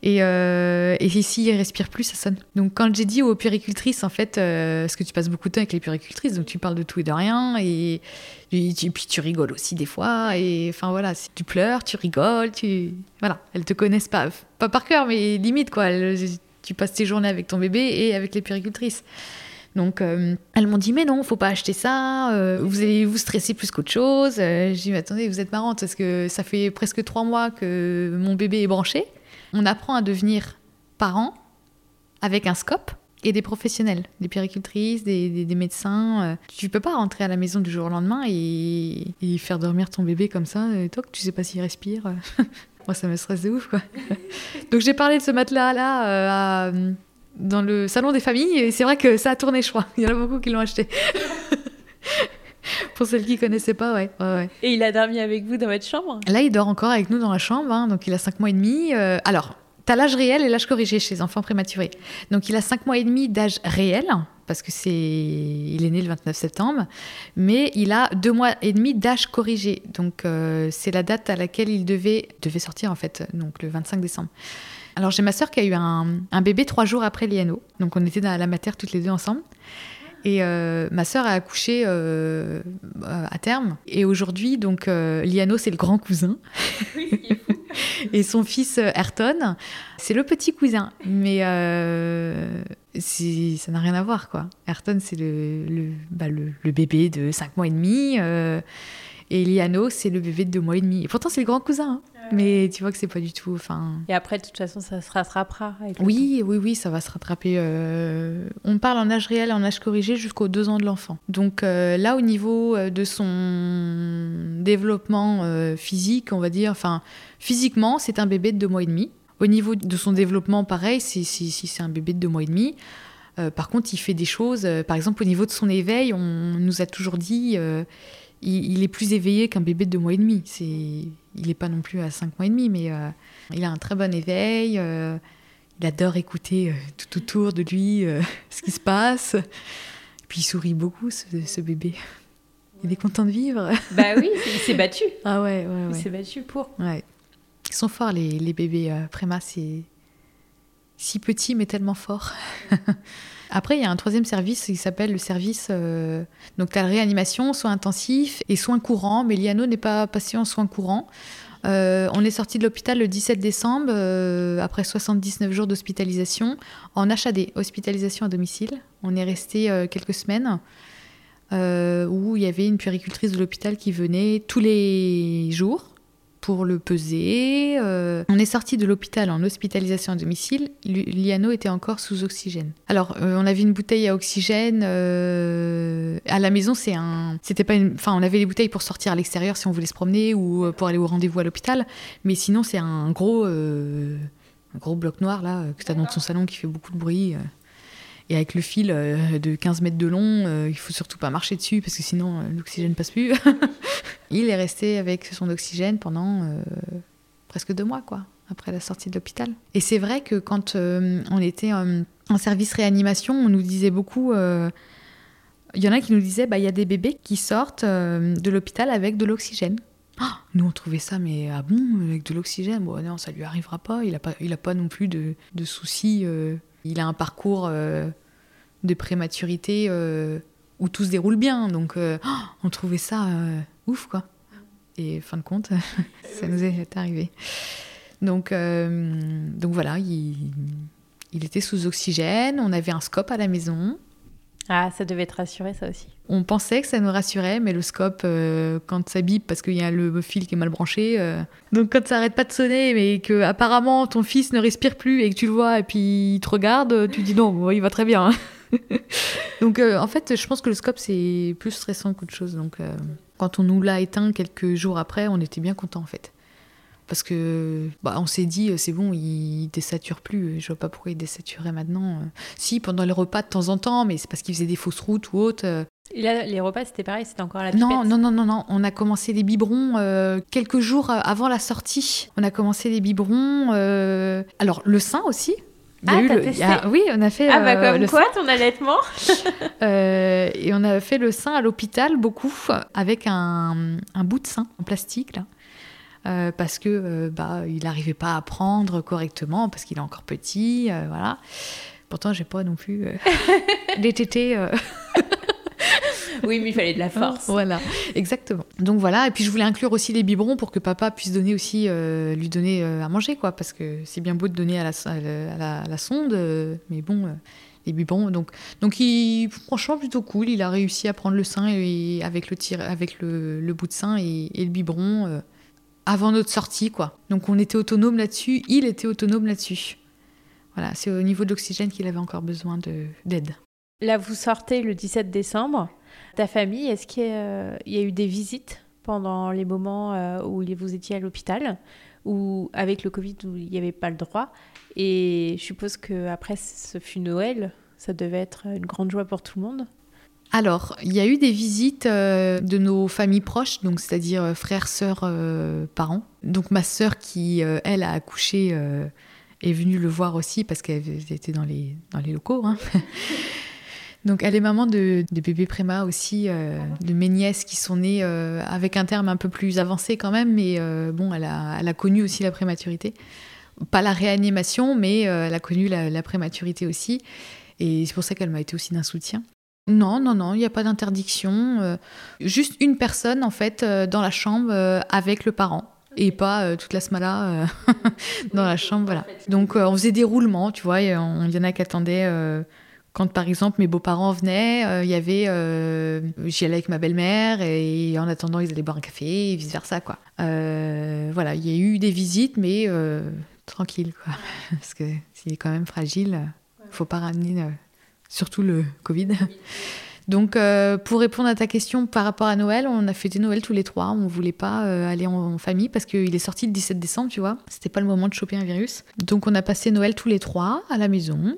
Et, euh, et respire plus, ça sonne. Donc, quand j'ai dit aux puéricultrices, en fait, euh, parce que tu passes beaucoup de temps avec les puéricultrices, donc tu parles de tout et de rien. Et, puis, tu rigoles aussi des fois. Et enfin, voilà, tu pleures, tu rigoles, tu. Voilà, elles te connaissent pas, pas par cœur, mais limite, quoi. tu passes tes journées avec ton bébé et avec les puéricultrices. Donc, euh, elles m'ont dit, mais non, faut pas acheter ça, euh, vous allez vous stresser plus qu'autre chose. Euh, j'ai dit, attendez, vous êtes marrante, parce que ça fait presque trois mois que mon bébé est branché. On apprend à devenir parent avec un scope. et des professionnels, des puéricultrices, des, médecins. Tu peux pas rentrer à la maison du jour au lendemain et, faire dormir ton bébé comme ça, toi, tu sais pas s'il respire. [LAUGHS] Moi, ça me stresse de ouf, quoi. [LAUGHS] Donc, j'ai parlé de ce matelas-là euh, dans le salon des familles, et c'est vrai que ça a tourné, je crois. [LAUGHS] Il y en a beaucoup qui l'ont acheté. [LAUGHS] Pour celles qui connaissaient pas, ouais, ouais, Et il a dormi avec vous dans votre chambre? Là, il dort encore avec nous dans la chambre, hein, donc il a 5 mois et demi. Euh, alors, T'as l'âge réel et l'âge corrigé chez les enfants prématurés. Donc il a 5 mois et demi d'âge réel, parce que c'est il est né le 29 septembre, mais il a 2 mois et demi d'âge corrigé. Donc euh, c'est la date à laquelle il devait, devait sortir en fait, donc le 25 décembre. Alors j'ai ma sœur qui a eu un, un bébé trois jours après Liano. Donc on était dans la matière toutes les deux ensemble. Et euh, ma sœur a accouché euh, à terme. Et aujourd'hui, donc, Liano, c'est le grand cousin. [LAUGHS] [LAUGHS] Et son fils euh, Ayrton, c'est le petit cousin. Mais euh, ça n'a rien à voir, quoi. Ayrton, c'est le, le, bah, le, bébé de 5 mois et demi. Euh, et Liano, c'est le bébé de 2 mois et demi. Et pourtant, c'est le grand cousin. Hein. Mais tu vois que c'est pas du tout. Enfin. Et après, de toute façon, ça se rattrapera. oui, oui, oui, ça va se rattraper. Euh, on parle en âge réel, en âge corrigé, jusqu'aux deux ans de l'enfant. Donc euh, là, au niveau euh, de son développement physique, on va dire, enfin, physiquement, c'est un bébé de deux mois et demi. Au niveau de son développement, pareil, si, si, si c'est un bébé de deux mois et demi. par contre, il fait des choses. par exemple, au niveau de son éveil, on nous a toujours dit il, est plus éveillé qu'un bébé de deux mois et demi. C'est, il n'est pas non plus à cinq mois et demi, mais euh, il a un très bon éveil. Euh, il adore écouter euh, tout autour de lui [LAUGHS] ce qui se passe. Et puis il sourit beaucoup, ce, bébé. Il est content de vivre. [LAUGHS] Bah oui, il s'est battu. Ah ouais, ouais, ouais. Il s'est battu pour. Ouais. Ils sont forts, les, les bébés préma. C'est si petit, mais tellement fort. [LAUGHS] Après, il y a un troisième service qui s'appelle le service. Euh, donc, tu as réanimation, soins intensifs et soins courants. Mais Liano n'est pas passé en soins courants. Euh, on est sorti de l'hôpital le 17 décembre, euh, après 79 jours d'hospitalisation, en HAD, hospitalisation à domicile. On est resté quelques semaines. où il y avait une puéricultrice de l'hôpital qui venait tous les jours pour le peser. Euh, on est sorti de l'hôpital en hospitalisation à domicile. Liano était encore sous oxygène. Alors, euh, on avait une bouteille à oxygène. Euh, à la maison, c'est un. C'était pas une. Enfin, on avait les bouteilles pour sortir à l'extérieur si on voulait se promener ou pour aller au rendez-vous à l'hôpital. Mais sinon, c'est un gros. un gros bloc noir là que tu as dans ton salon qui fait beaucoup de bruit. Et avec le fil euh, de 15 mètres de long, euh, il faut surtout pas marcher dessus parce que sinon euh, l'oxygène passe plus. [LAUGHS] il est resté avec son oxygène pendant presque deux mois, quoi, après la sortie de l'hôpital. Et c'est vrai que quand on était en service réanimation, on nous disait beaucoup. Il y en a qui nous disaient, bah il y a des bébés qui sortent de l'hôpital avec de l'oxygène. Ah, nous on trouvait ça, mais ah bon, avec de l'oxygène, bon non, ça lui arrivera pas. Il a pas, il a pas non plus de, de soucis il a un parcours euh, de prématurité euh, où tout se déroule bien. Donc, euh, on trouvait ça ouf, quoi. Et fin de compte, [LAUGHS] ça nous est arrivé. Donc, voilà, il, il était sous oxygène. On avait un scope à la maison. Ah, ça devait être rassuré, ça aussi. On pensait que ça nous rassurait, mais le scope, euh, quand ça bip parce qu'il y a le fil qui est mal branché, euh, donc quand ça arrête pas de sonner, mais que apparemment ton fils ne respire plus et que tu le vois et puis il te regarde, tu dis non, il va très bien. [LAUGHS] donc euh, en fait, je pense que le scope c'est plus stressant qu'autre chose. Donc quand on nous l'a éteint quelques jours après, on était bien content en fait parce que bah, on s'est dit c'est bon il désature plus je vois pas pourquoi il désaturait maintenant si pendant les repas de temps en temps mais c'est parce qu'il faisait des fausses routes ou autre et là, les repas, c'était pareil, c'était encore à la pipette Non, non, non, non, non. On a commencé les biberons euh, quelques jours avant la sortie. On a commencé les biberons. Euh, alors, le sein aussi. ah, t'as testé Oui, on a fait ah, bah, comme le quoi, ton allaitement [LAUGHS] [LAUGHS] Et on a fait le sein à l'hôpital, beaucoup, avec un, un, bout de sein en plastique, là. Euh, parce que euh, bah, il n'arrivait pas à prendre correctement parce qu'il est encore petit, euh, voilà. Pourtant, j'ai pas non plus [LAUGHS] des tétés. [LAUGHS] oui, mais il fallait de la force. voilà, exactement. Donc voilà, et puis je voulais inclure aussi les biberons pour que papa puisse donner aussi, lui donner à manger, quoi, parce que c'est bien beau de donner à la, à la, sonde, mais bon, les biberons. Donc, donc il, franchement, plutôt cool. Il a réussi à prendre le sein et, avec, le, tir, avec le, le bout de sein et, et le biberon avant notre sortie, quoi. Donc on était autonome là-dessus, il était autonome là-dessus. Voilà, c'est au niveau de l'oxygène qu'il avait encore besoin d'aide. Là, vous sortez le 17 décembre. Ta famille, est-ce qu'il y, a eu des visites pendant les moments euh, où vous étiez à l'hôpital ou avec le Covid où il n'y avait pas le droit? Et je suppose qu'après, ce fut Noël. Ça devait être une grande joie pour tout le monde. Alors, il y a eu des visites euh, de nos familles proches, donc c'est-à-dire euh, frères, sœurs, parents. Donc ma sœur qui, elle, a accouché, est venue le voir aussi parce qu'elle était dans les, dans les locaux. Hein. [LAUGHS] Donc elle est maman de, de bébés préma aussi, euh, de mes nièces qui sont nées euh, avec un terme un peu plus avancé quand même, mais euh, bon, elle a, elle a, connu aussi la prématurité. Pas la réanimation, mais elle a connu la, prématurité aussi. Et c'est pour ça qu'elle m'a été aussi d'un soutien. Non, non, non, il n'y a pas d'interdiction. juste une personne, en fait, dans la chambre avec le parent et pas toute la smala [LAUGHS] dans la chambre. Voilà. Donc on faisait des roulements, tu vois, il y en a qui attendaient quand par exemple mes beaux-parents venaient, euh, il y avait, euh, j'y allais avec ma belle-mère et en attendant ils allaient boire un café et vice versa quoi. Euh, voilà, il y a eu des visites mais tranquille quoi, [LAUGHS] parce que s'il est quand même fragile, faut pas ramener surtout le Covid. Donc pour répondre à ta question par rapport à Noël, on a fêté Noël tous les trois. On voulait pas aller en, famille parce qu'il est sorti le 17 décembre, tu vois. C'était pas le moment de choper un virus. Donc on a passé Noël tous les trois à la maison.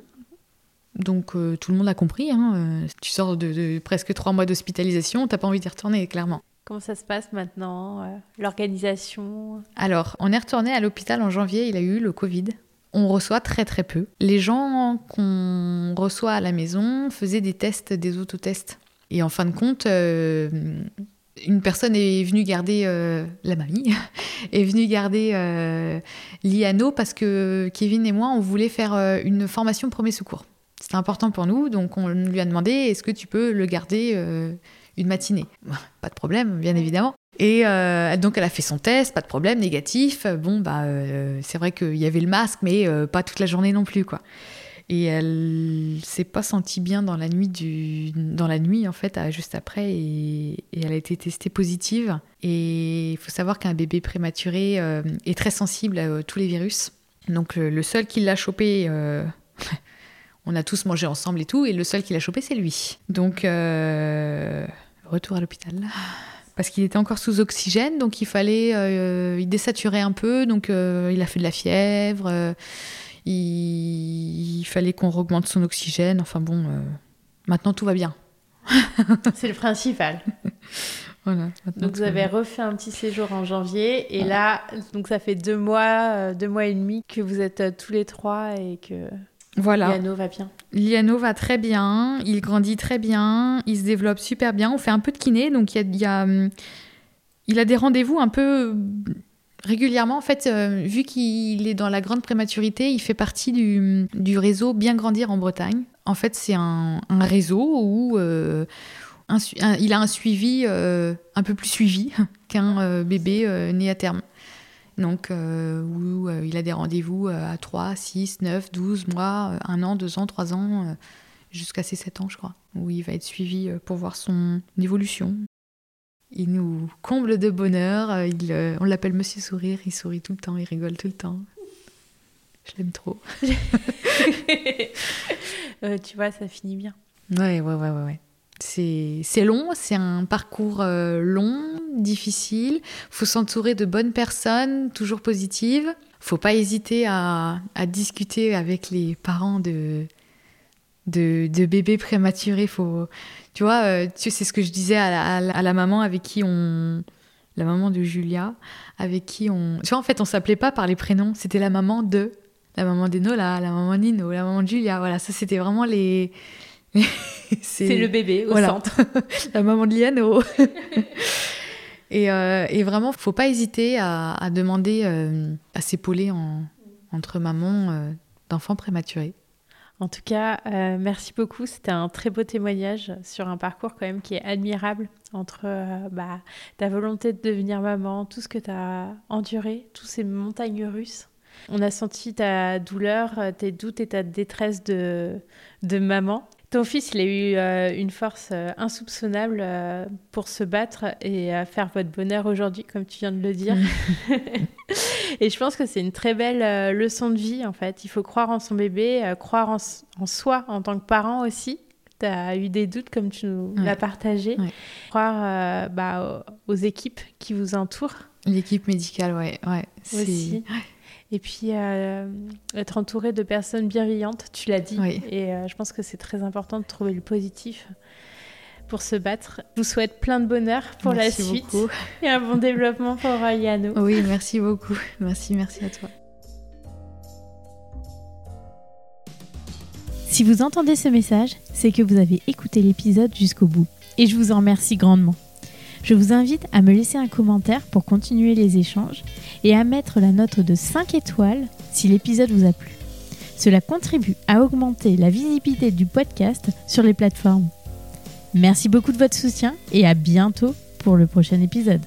Donc euh, tout le monde a compris. Hein, euh, tu sors de, presque trois mois d'hospitalisation, t'as pas envie d'y retourner, clairement. Comment ça se passe maintenant euh, L'organisation? Alors, on est retourné à l'hôpital en janvier, il a eu le Covid. On reçoit très très peu. Les gens qu'on reçoit à la maison faisaient des tests, des autotests. Et en fin de compte, une personne est venue garder la mamie, [LAUGHS] est venue garder l'IANO parce que Kevin et moi, on voulait faire une formation premier secours. C'était important pour nous, donc on lui a demandé est-ce que tu peux le garder euh, une matinée? Pas de problème, bien évidemment. Et euh, donc elle a fait son test, pas de problème, négatif. Bon, bah, euh, c'est vrai qu'il y avait le masque, mais pas toute la journée non plus. Et elle s'est pas sentie bien dans la nuit dans la nuit en fait, juste après, et, elle a été testée positive. Et il faut savoir qu'un bébé prématuré est très sensible à tous les virus. Donc le seul qui l'a chopé [LAUGHS] on a tous mangé ensemble et tout, et le seul qui l'a chopé, c'est lui. Donc, euh, retour à l'hôpital. Parce qu'il était encore sous oxygène, donc il fallait. Euh, il désaturait un peu, donc euh, il a fait de la fièvre. Il, fallait qu'on augmente son oxygène. Enfin bon, maintenant tout va bien. [LAUGHS] c'est le principal. [LAUGHS] Voilà, donc vous avez refait un petit séjour en janvier et là, donc ça fait deux mois, deux mois et demi que vous êtes tous les trois et que voilà. Liano va bien. Liano va très bien, il grandit très bien, il se développe super bien. On fait un peu de kiné, donc il, y a, il a des rendez-vous un peu régulièrement. En fait, euh, vu qu'il est dans la grande prématurité, il fait partie du, réseau Bien Grandir en Bretagne. En fait, c'est un, réseau où euh, il a un suivi euh, un peu plus suivi [LAUGHS] qu'un bébé né à terme donc euh, où euh, il a des rendez-vous euh, à 3, 6, 9, 12 mois, 1 an, 2 ans, 3 ans, jusqu'à ses 7 ans, je crois, où il va être suivi pour voir son évolution. Il nous comble de bonheur, il, on l'appelle Monsieur Sourire, il sourit tout le temps, il rigole tout le temps. Je l'aime trop. [LAUGHS] [LAUGHS] tu vois, ça finit bien. Ouais, ouais, ouais, ouais. ouais. C'est long, c'est un parcours euh, long, difficile. faut s'entourer de bonnes personnes, toujours positives. faut pas hésiter à, discuter avec les parents de, de, bébés prématurés. Faut, tu vois, euh, c'est ce que je disais à la, maman avec qui on. La maman de Julia, avec qui on. Tu vois, en fait, on s'appelait pas par les prénoms, c'était la maman de. La maman d'Enola, la maman Nino, la maman de Julia. Voilà, ça, c'était vraiment les [LAUGHS] c'est le bébé au centre. [LAUGHS] la maman de Liano. [LAUGHS] et, euh, et, vraiment, faut pas hésiter à, demander euh, à s'épauler entre mamans euh, d'enfants prématurés. En tout cas, euh, merci beaucoup. C'était un très beau témoignage sur un parcours quand même qui est admirable entre bah, ta volonté de devenir maman, tout ce que tu as enduré, toutes ces montagnes russes. On a senti ta douleur, tes doutes et ta détresse de, de maman. Ton fils, il a eu euh, une force euh, insoupçonnable euh, pour se battre et faire votre bonheur aujourd'hui, comme tu viens de le dire. [LAUGHS] Et je pense que c'est une très belle leçon de vie, en fait. Il faut croire en son bébé, croire en, soi en tant que parent aussi. Tu as eu des doutes, comme tu nous l'as partagé. Croire bah, aux équipes qui vous entourent. L'équipe médicale, ouais. ouais aussi. Et puis, être entouré de personnes bienveillantes, tu l'as dit. Et je pense que c'est très important de trouver le positif pour se battre. Je vous souhaite plein de bonheur pour la suite [LAUGHS] et un bon développement pour Yano. Oui, merci beaucoup. Merci, merci à toi. Si vous entendez ce message, c'est que vous avez écouté l'épisode jusqu'au bout. Et je vous en remercie grandement. Je vous invite à me laisser un commentaire pour continuer les échanges et à mettre la note de 5 étoiles si l'épisode vous a plu. Cela contribue à augmenter la visibilité du podcast sur les plateformes. Merci beaucoup de votre soutien et à bientôt pour le prochain épisode.